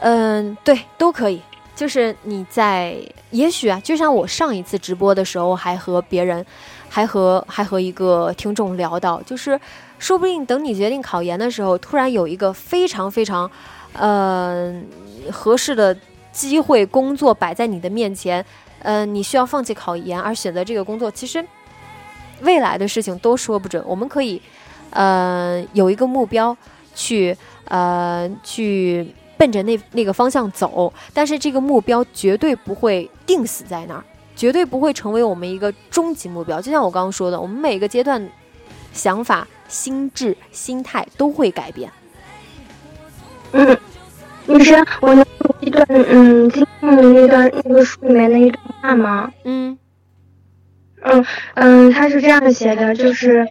嗯，对，都可以。就是你在，也许啊，就像我上一次直播的时候，还和别人，还和还和一个听众聊到，就是说不定等你决定考研的时候，突然有一个非常非常，呃，合适的机会工作摆在你的面前，呃，你需要放弃考研而选择这个工作，其实未来的事情都说不准。我们可以，呃，有一个目标去，呃，去奔着那那个方向走，但是这个目标绝对不会定死在那儿，绝对不会成为我们一个终极目标。就像我刚刚说的，我们每个阶段想法、心智、心态都会改变。嗯，<laughs> 女生，我能读一段嗯金庸的那段那个书里面的一段话吗？嗯嗯嗯，他是这样写的，就是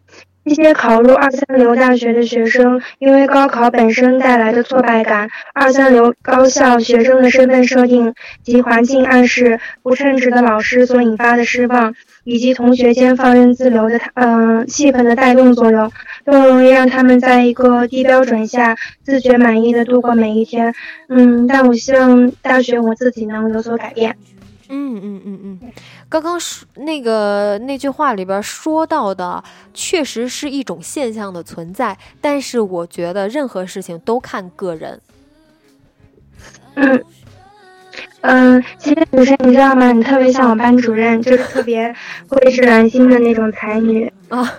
一些考入二三流大学的学生，因为高考本身带来的挫败感，二三流高校学生的身份设定及环境暗示、不称职的老师所引发的失望，以及同学间放任自流的嗯、气氛的带动作用，更容易让他们在一个低标准下自觉满意的度过每一天。嗯，但我希望大学我自己能有所改变。嗯嗯嗯嗯，刚刚说那个那句话里边说到的，确实是一种现象的存在，但是我觉得任何事情都看个人。嗯嗯，其实女生你知道吗？你特别像我班主任，就是特别蕙质兰心的那种才女。啊，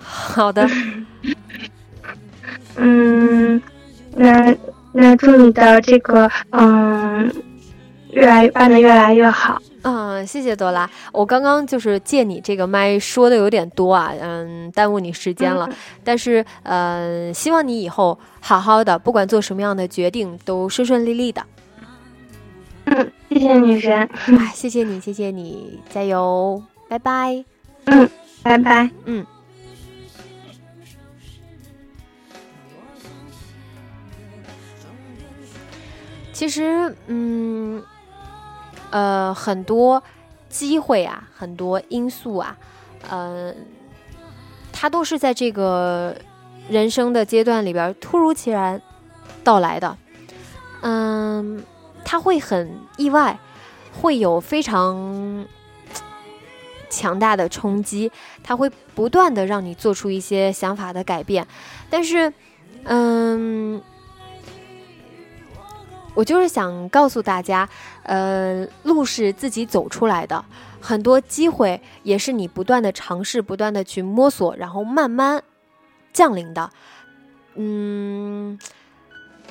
好的，<laughs> 嗯，那那祝你的这个嗯，越来办的越来越好。嗯，谢谢朵拉。我刚刚就是借你这个麦说的有点多啊，嗯，耽误你时间了。<laughs> 但是，呃，希望你以后好好的，不管做什么样的决定都顺顺利利的。嗯，谢谢女神。哎，谢谢你，谢谢你，加油，拜拜。嗯，拜拜。嗯。其实，嗯，呃，很多机会啊，很多因素啊，呃，它都是在这个人生的阶段里边突如其来到来的。嗯，它会很意外，会有非常强大的冲击，它会不断的让你做出一些想法的改变。但是，嗯。我就是想告诉大家，呃，路是自己走出来的，很多机会也是你不断的尝试、不断的去摸索，然后慢慢降临的。嗯，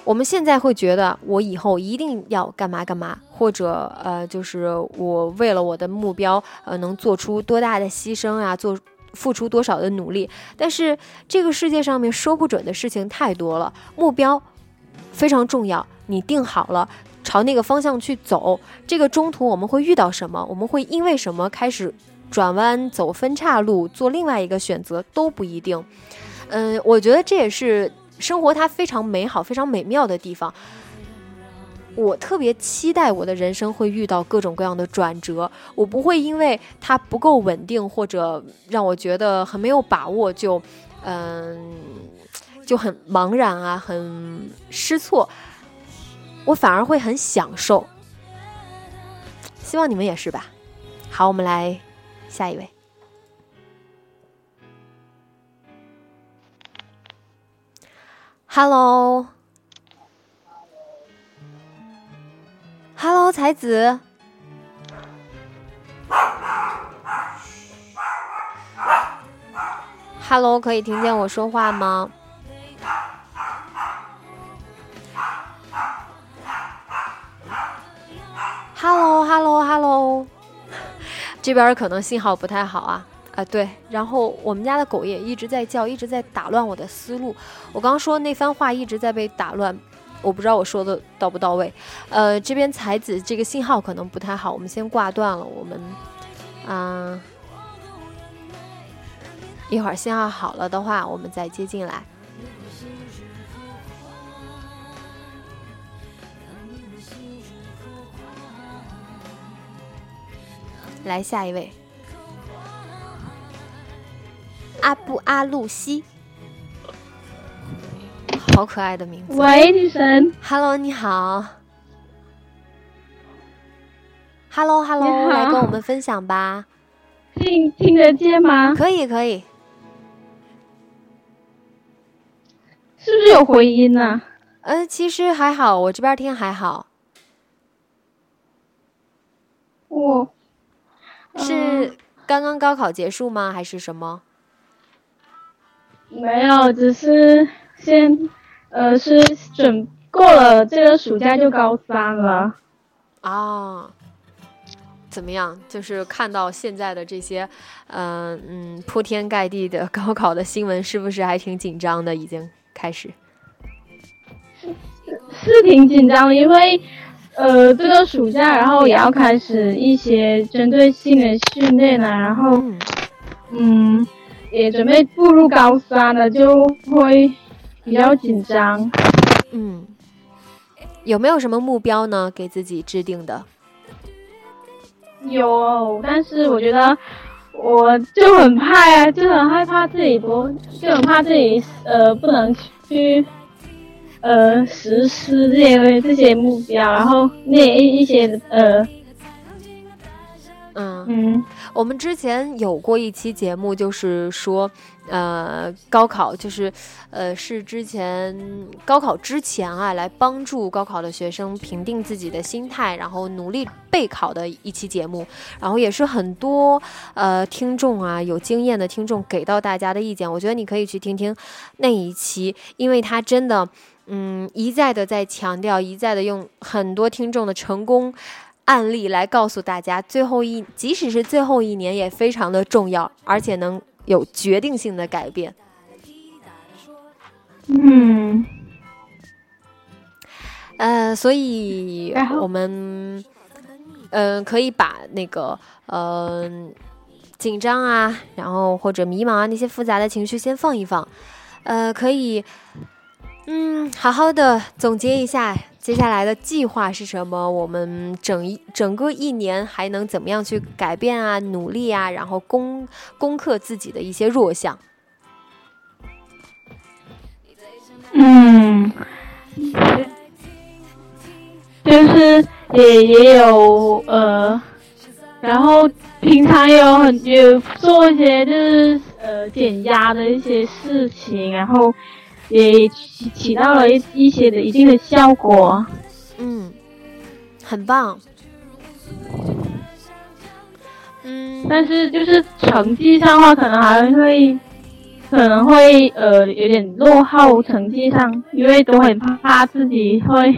我们现在会觉得我以后一定要干嘛干嘛，或者呃，就是我为了我的目标，呃，能做出多大的牺牲啊，做付出多少的努力。但是这个世界上面说不准的事情太多了，目标非常重要。你定好了，朝那个方向去走。这个中途我们会遇到什么？我们会因为什么开始转弯、走分岔路，做另外一个选择都不一定。嗯，我觉得这也是生活它非常美好、非常美妙的地方。我特别期待我的人生会遇到各种各样的转折，我不会因为它不够稳定或者让我觉得很没有把握就，嗯，就很茫然啊，很失措。我反而会很享受，希望你们也是吧。好，我们来下一位。Hello，Hello，才子。Hello，可以听见我说话吗？Hello，Hello，Hello，<laughs> 这边可能信号不太好啊。啊，对，然后我们家的狗也一直在叫，一直在打乱我的思路。我刚说那番话一直在被打乱，我不知道我说的到不到位。呃，这边才子这个信号可能不太好，我们先挂断了。我们，嗯，一会儿信号好了的话，我们再接进来。来下一位，阿布阿露西，好可爱的名字。喂，女神。Hello，你好。Hello，Hello，来跟我们分享吧。听听得见吗？可以，可以。是不是有回音呢、呃，其实还好，我这边听还好。我是刚刚高考结束吗？还是什么？没有，只是先呃是准过了这个暑假就高三了。啊，怎么样？就是看到现在的这些，嗯、嗯，铺天盖地的高考的新闻，是不是还挺紧张的？已经开始。是挺紧张的，因为呃这个暑假，然后也要开始一些针对性的训练啊，然后嗯嗯也准备步入高三了，就会比较紧张。嗯，有没有什么目标呢？给自己制定的？有，但是我觉得我就很怕呀、就很害怕自己不，就很怕自己呃不能去呃实施这些这些目标，然后那一一些呃嗯嗯我们之前有过一期节目，就是说，呃，高考就是，呃，是之前高考之前啊，来帮助高考的学生评定自己的心态，然后努力备考的一期节目。然后也是很多呃听众啊，有经验的听众给到大家的意见，我觉得你可以去听听那一期，因为它真的。嗯，一再的在强调，一再的用很多听众的成功案例来告诉大家，最后一即使是最后一年也非常的重要，而且能有决定性的改变。嗯呃，所以我们嗯、可以把那个嗯、呃紧张啊，然后或者迷茫啊那些复杂的情绪先放一放，呃，可以嗯好好的总结一下接下来的计划是什么，我们整一整个一年还能怎么样去改变啊、努力啊，然后攻攻克自己的一些弱项。嗯，就是也也有呃，然后平常也有很有做一些就是呃减压的一些事情，然后也起起到了一一些的一定的效果。嗯，很棒。嗯，但是就是成绩上的话，可能还会可能会呃有点落后成绩上，因为都很怕自己会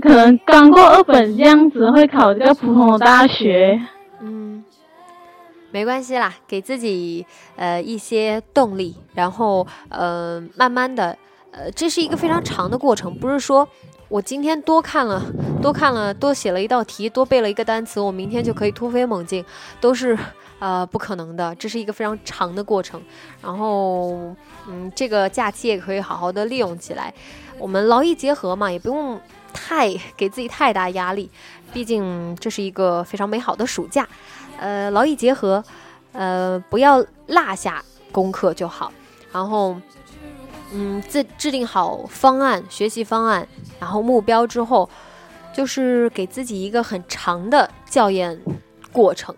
可能刚过二本这样子会考这个普通的大学。嗯，没关系啦，给自己呃一些动力，然后呃慢慢的，呃这是一个非常长的过程，不是说我今天多看了 <laughs> 多看了多写了一道题，多背了一个单词，我明天就可以突飞猛进，都是呃不可能的，这是一个非常长的过程。然后嗯，这个假期也可以好好的利用起来，我们劳逸结合嘛，也不用太给自己太大压力，毕竟这是一个非常美好的暑假。呃，劳逸结合，呃，不要落下功课就好。然后，嗯，制制定好方案、学习方案，然后目标之后，就是给自己一个很长的校验过程。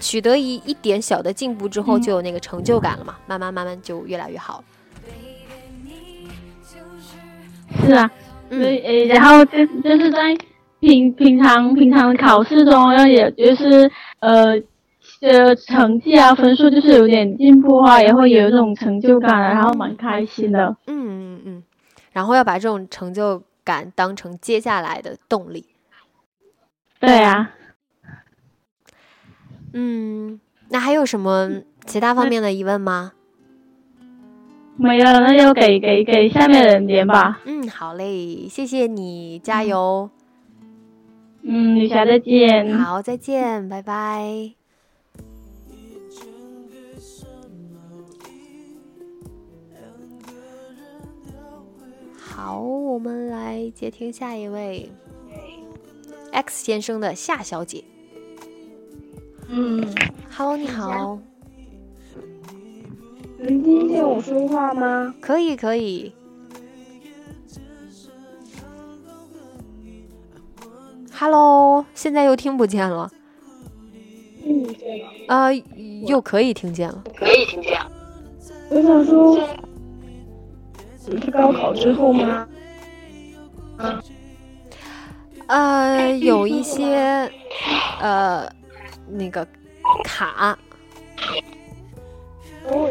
取得一一点小的进步之后，嗯就有那个成就感了嘛，慢慢慢慢就越来越好。是啊，嗯所以诶，然后就就是在平平常平常的考试中，要也就是呃呃成绩啊分数就是有点进步的话，也会有一种成就感，然后蛮开心的。嗯嗯嗯，然后要把这种成就感当成接下来的动力。对啊，嗯，那还有什么其他方面的疑问吗？没了，那就给给给下面人连吧。嗯，好嘞，谢谢你，加油。嗯，女侠再见。好，再见，拜拜。好，我们来接听下一位，X 先生的夏小姐。嗯，Hello，你好。能听见我说话吗？可以，可以。Hello，现在又听不见了。啊，又可以听见了。可以听见。我想说，你是高考之后吗？啊。呃，有一些，呃，那个卡。哦。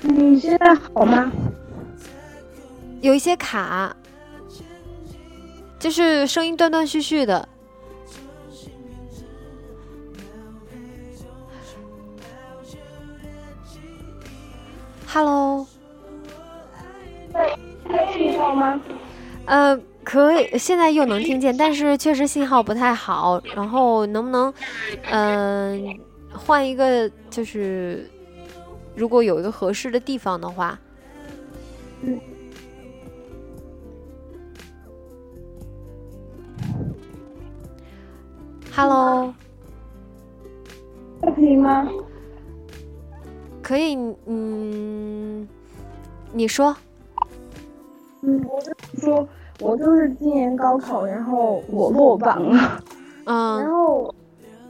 你现在好吗？有一些卡，就是声音断断续续的。Hello。听到吗？呃，可以，现在又能听见，但是确实信号不太好。然后能不能，嗯，换一个，就是如果有一个合适的地方的话。嗯。Hello。可以吗？可以，嗯，你说。嗯，我就说，我就是今年高考，然后我落榜了，嗯，然后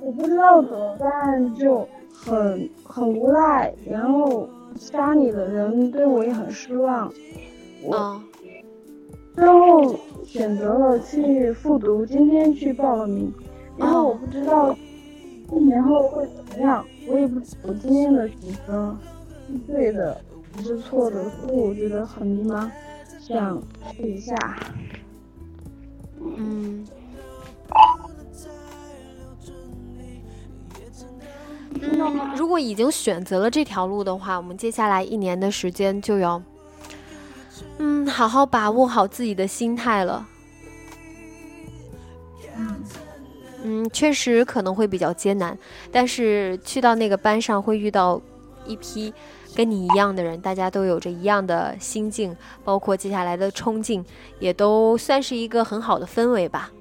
我不知道怎么办，就很很无奈，然后家里的人对我也很失望，我最后选择了去复读，今天去报了名，然后我不知道一年后会怎么样，我也不我今天的选择是对的还是错的，所以我觉得很迷茫。想试一下，嗯，嗯，如果已经选择了这条路的话，我们接下来一年的时间就要，嗯，好好把握好自己的心态了。嗯，确实可能会比较艰难，但是去到那个班上会遇到一批。跟你一样的人，大家都有着一样的心境，包括接下来的冲劲，也都算是一个很好的氛围吧。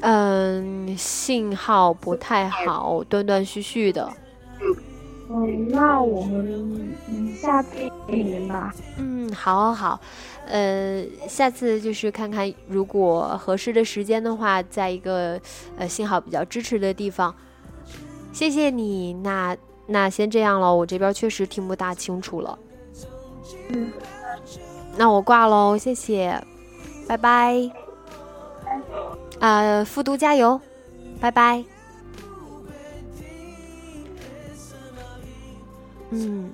嗯，信号不太好，断断续续的。嗯，那我们下次连吧。嗯，好，好，好。呃，下次就是看看，如果合适的时间的话，在一个呃信号比较支持的地方。谢谢你，那那先这样了，我这边确实听不大清楚了。嗯，那我挂喽，谢谢，拜拜。呃，复读加油，拜拜。嗯。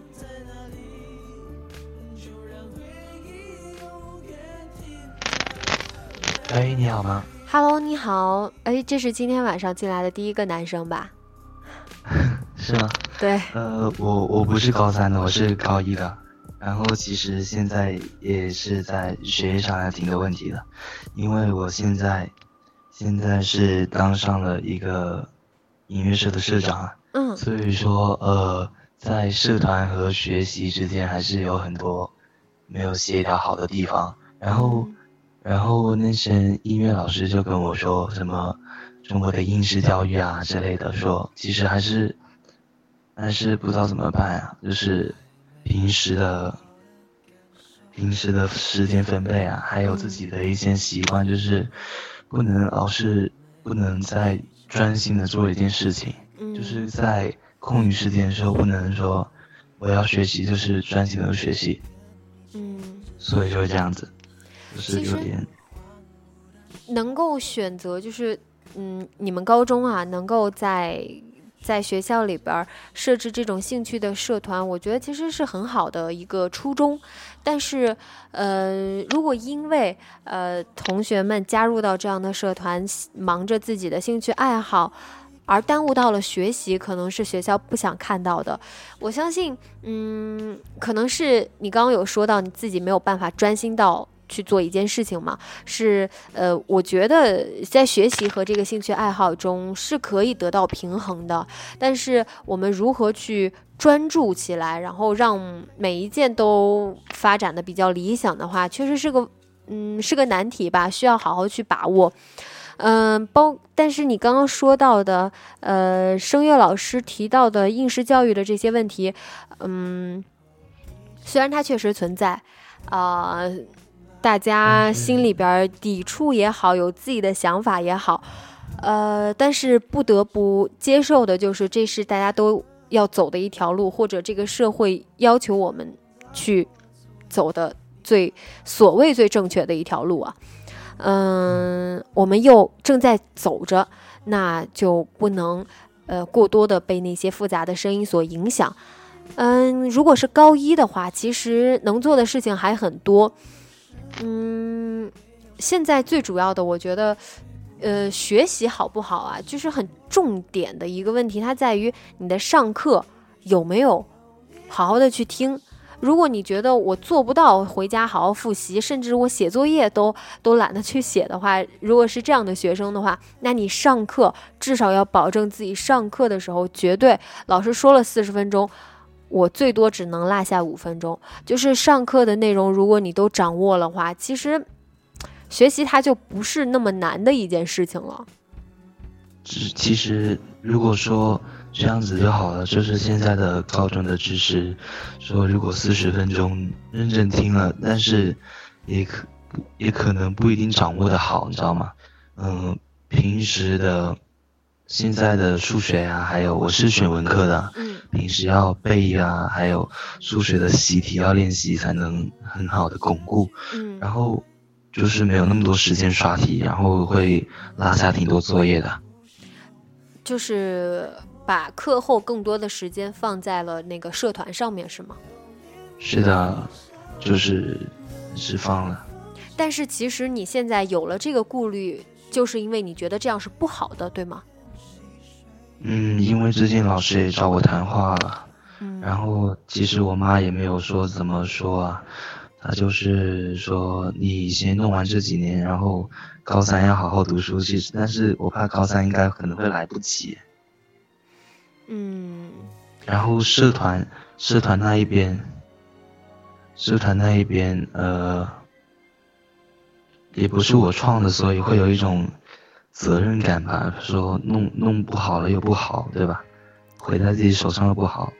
哎，你好吗？Hello，你好。哎，这是今天晚上进来的第一个男生吧？<laughs> 是吗？对。呃，我我不是高三的，我是高一的。然后其实现在也是在学业上还挺多问题的，因为我现在现在是当上了一个音乐社的社长。嗯。所以说，呃，在社团和学习之间还是有很多没有协调好的地方。然后。然后那些音乐老师就跟我说什么中国的应试教育啊之类的，说其实还是，还是不知道怎么办啊，就是平时的平时的时间分配啊，还有自己的一些习惯，就是不能老是不能再专心的做一件事情，就是在空余时间的时候不能说我要学习就是专心的学习，嗯，所以就是这样子。就是有点能够选择，就是嗯，你们高中啊，能够在在学校里边设置这种兴趣的社团，我觉得其实是很好的一个初衷。但是，呃，如果因为呃同学们加入到这样的社团，忙着自己的兴趣爱好，而耽误到了学习，可能是学校不想看到的。我相信，嗯，可能是你刚刚有说到你自己没有办法专心到。去做一件事情嘛，是呃，我觉得在学习和这个兴趣爱好中是可以得到平衡的。但是我们如何去专注起来，然后让每一件都发展的比较理想的话，确实是个嗯是个难题吧，需要好好去把握。嗯，包但是你刚刚说到的呃，声乐老师提到的应试教育的这些问题，嗯，虽然它确实存在啊。大家心里边抵触也好，有自己的想法也好，呃，但是不得不接受的就是，这是大家都要走的一条路，或者这个社会要求我们去走的最所谓最正确的一条路啊。嗯，我们又正在走着，那就不能呃过多的被那些复杂的声音所影响。嗯，如果是高一的话，其实能做的事情还很多。嗯，现在最主要的，我觉得，呃，学习好不好啊，就是很重点的一个问题，它在于你的上课有没有好好的去听。如果你觉得我做不到回家好好复习，甚至我写作业都都懒得去写的话，如果是这样的学生的话，那你上课至少要保证自己上课的时候绝对老师说了四十分钟。我最多只能落下五分钟，就是上课的内容，如果你都掌握了话，其实学习它就不是那么难的一件事情了。只其实如果说这样子就好了，就是现在的高中的知识，说如果四十分钟认真听了，但是也可也可能不一定掌握的好，你知道吗？嗯，平时的。现在的数学啊，还有我是选文科的，平时要背啊，还有数学的习题要练习，才能很好的巩固。嗯，然后就是没有那么多时间刷题，然后会落下挺多作业的。就是把课后更多的时间放在了那个社团上面，是吗？是的，就是是放了。但是其实你现在有了这个顾虑，就是因为你觉得这样是不好的，对吗？嗯，因为最近老师也找我谈话了，然后其实我妈也没有说怎么说啊，她就是说你先弄完这几年，然后高三要好好读书。其实，但是我怕高三应该可能会来不及。嗯。然后社团社团那一边，社团那一边呃，也不是我创的，所以会有一种。责任感吧，说弄弄不好了又不好，对吧？毁在自己手上又不好，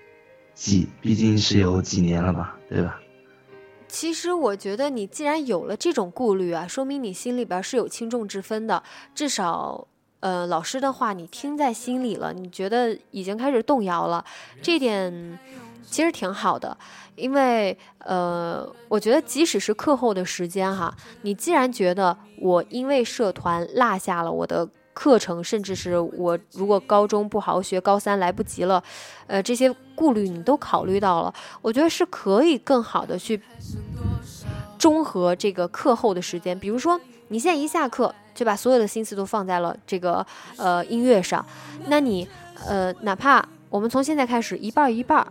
几毕竟是有几年了吧，对吧？其实我觉得你既然有了这种顾虑啊，说明你心里边是有轻重之分的。至少，呃，老师的话你听在心里了，你觉得已经开始动摇了，这点其实挺好的。因为，呃，我觉得即使是课后的时间哈，你既然觉得我因为社团落下了我的课程，甚至是我如果高中不好好学，高三来不及了，呃，这些顾虑你都考虑到了，我觉得是可以更好的去中和这个课后的时间。比如说，你现在一下课就把所有的心思都放在了这个呃音乐上，那你呃，哪怕我们从现在开始一半一半。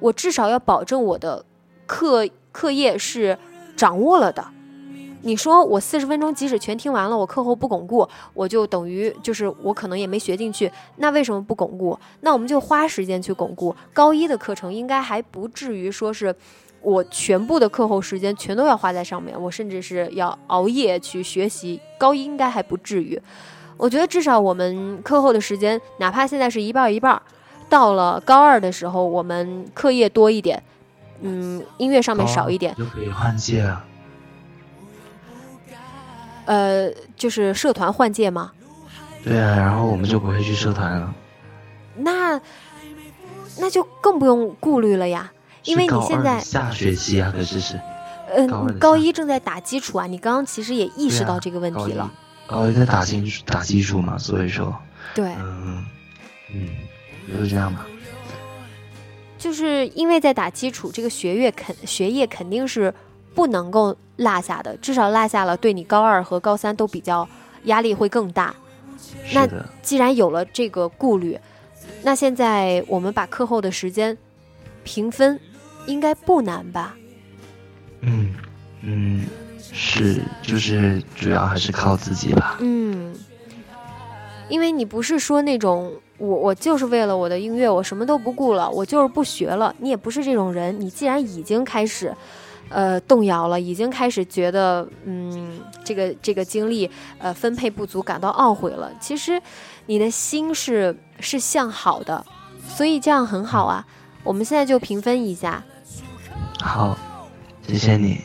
我至少要保证我的课课业是掌握了的。你说我四十分钟即使全听完了，我课后不巩固，我就等于就是我可能也没学进去。那为什么不巩固？那我们就花时间去巩固。高一的课程应该还不至于说是我全部的课后时间全都要花在上面，我甚至是要熬夜去学习。高一应该还不至于。我觉得至少我们课后的时间，哪怕现在是一半一半。到了高二的时候，我们课业多一点，嗯，音乐上面少一点，就可以换届啊。呃，就是社团换届吗？对啊，然后我们就不会去社团了。那那就更不用顾虑了呀，因为你现在下学期啊，可是是，嗯，高一正在打基础啊，你刚刚其实也意识到这个问题了。高一在打基础打基础嘛，所以说，对，嗯嗯。就是这样吧。就是因为在打基础，这个学业肯学业肯定是不能够落下的，至少落下了，对你高二和高三都比较压力会更大。那既然有了这个顾虑，那现在我们把课后的时间平分，应该不难吧？嗯嗯，是，就是主要还是靠自己吧。嗯，因为你不是说那种。我我就是为了我的音乐，我什么都不顾了，我就是不学了。你也不是这种人，你既然已经开始，呃，动摇了，已经开始觉得，嗯，这个这个精力，呃，分配不足，感到懊悔了。其实，你的心是是向好的，所以这样很好啊。我们现在就平分一下。好，谢谢你。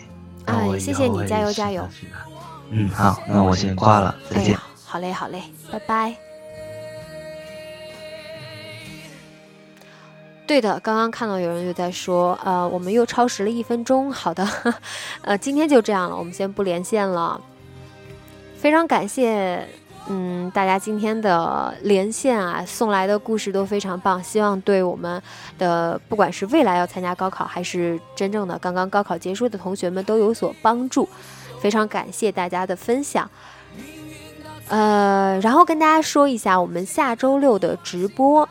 哎，谢谢你，加油加油。嗯，好，那我先挂了，再见。好嘞，好嘞，拜拜。对的，刚刚看到有人又在说，呃，我们又超时了一分钟。好的，<laughs> 呃，今天就这样了，我们先不连线了。非常感谢，嗯，大家今天的连线啊，送来的故事都非常棒，希望对我们的不管是未来要参加高考，还是真正的刚刚高考结束的同学们都有所帮助。非常感谢大家的分享。呃，然后跟大家说一下，我们下周六的直播。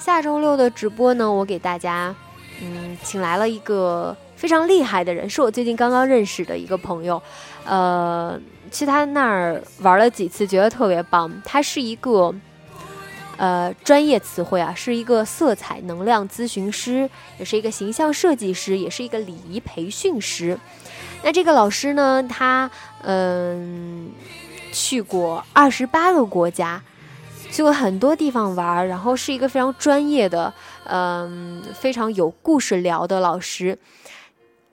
下周六的直播呢，我给大家，嗯，请来了一个非常厉害的人，是我最近刚刚认识的一个朋友，呃，去他那儿玩了几次，觉得特别棒。他是一个，呃，专业词汇啊，是一个色彩能量咨询师，也是一个形象设计师，也是一个礼仪培训师。那这个老师呢，他嗯，去过二十八个国家。去过很多地方玩，然后是一个非常专业的，嗯，非常有故事聊的老师。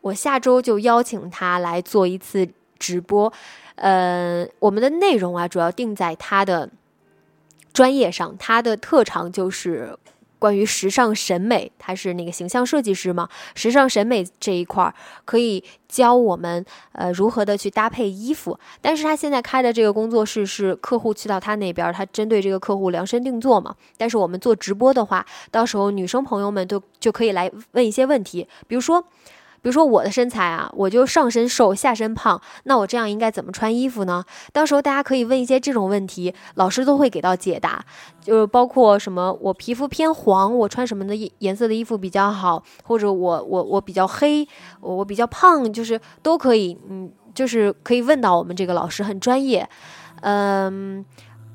我下周就邀请他来做一次直播，呃，我们的内容啊，主要定在他的专业上，他的特长就是。关于时尚审美，他是那个形象设计师嘛？时尚审美这一块儿可以教我们呃如何的去搭配衣服。但是他现在开的这个工作室是客户去到他那边，他针对这个客户量身定做嘛。但是我们做直播的话，到时候女生朋友们都就可以来问一些问题，比如说。比如说我的身材啊，我就上身瘦下身胖，那我这样应该怎么穿衣服呢？到时候大家可以问一些这种问题，老师都会给到解答。就是包括什么，我皮肤偏黄，我穿什么的颜色的衣服比较好，或者我我我比较黑，我我比较胖，就是都可以，嗯，就是可以问到我们这个老师很专业，嗯。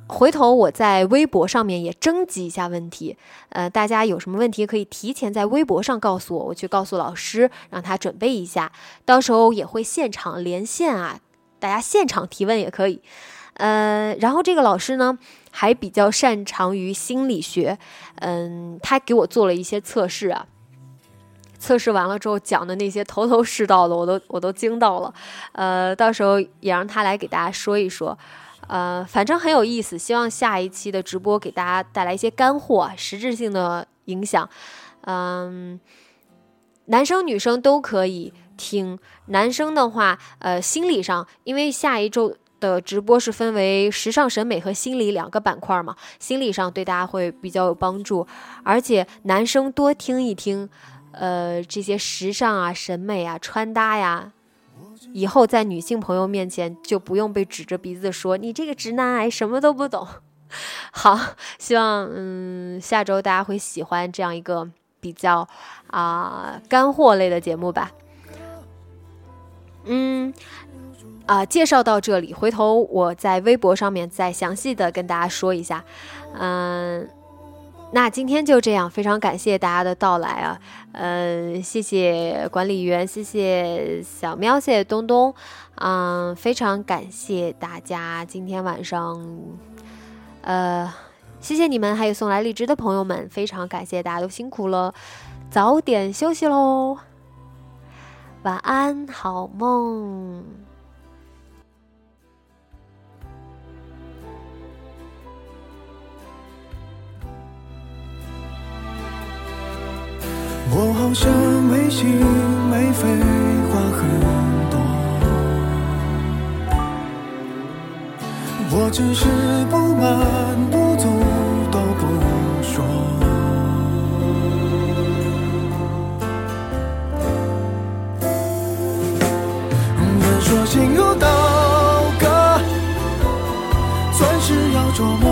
回头我在微博上面也征集一下问题，呃，大家有什么问题可以提前在微博上告诉我，我去告诉老师，让他准备一下，到时候也会现场连线啊，大家现场提问也可以。呃，然后这个老师呢还比较擅长于心理学，嗯，他给我做了一些测试啊，测试完了之后讲的那些头头是道的，我都我都惊到了，呃，到时候也让他来给大家说一说。呃，反正很有意思，希望下一期的直播给大家带来一些干货，实质性的影响。嗯，男生女生都可以听。男生的话，呃，心理上，因为下一周的直播是分为时尚审美和心理两个板块嘛，心理上对大家会比较有帮助。而且男生多听一听，呃，这些时尚啊、审美啊、穿搭呀。以后在女性朋友面前就不用被指着鼻子说你这个直男癌什么都不懂。<laughs> 好，希望嗯下周大家会喜欢这样一个比较啊干货类的节目吧。嗯啊，介绍到这里，回头我在微博上面再详细的跟大家说一下。嗯。那今天就这样，非常感谢大家的到来啊，嗯，谢谢管理员，谢谢小喵，谢谢东东，嗯，非常感谢大家今天晚上，呃，谢谢你们，还有送来荔枝的朋友们，非常感谢大家都辛苦了，早点休息喽，晚安，好梦。我好像没心没肺，话很多。我只是不满不足，都不说。人说心如刀割，算是要琢磨。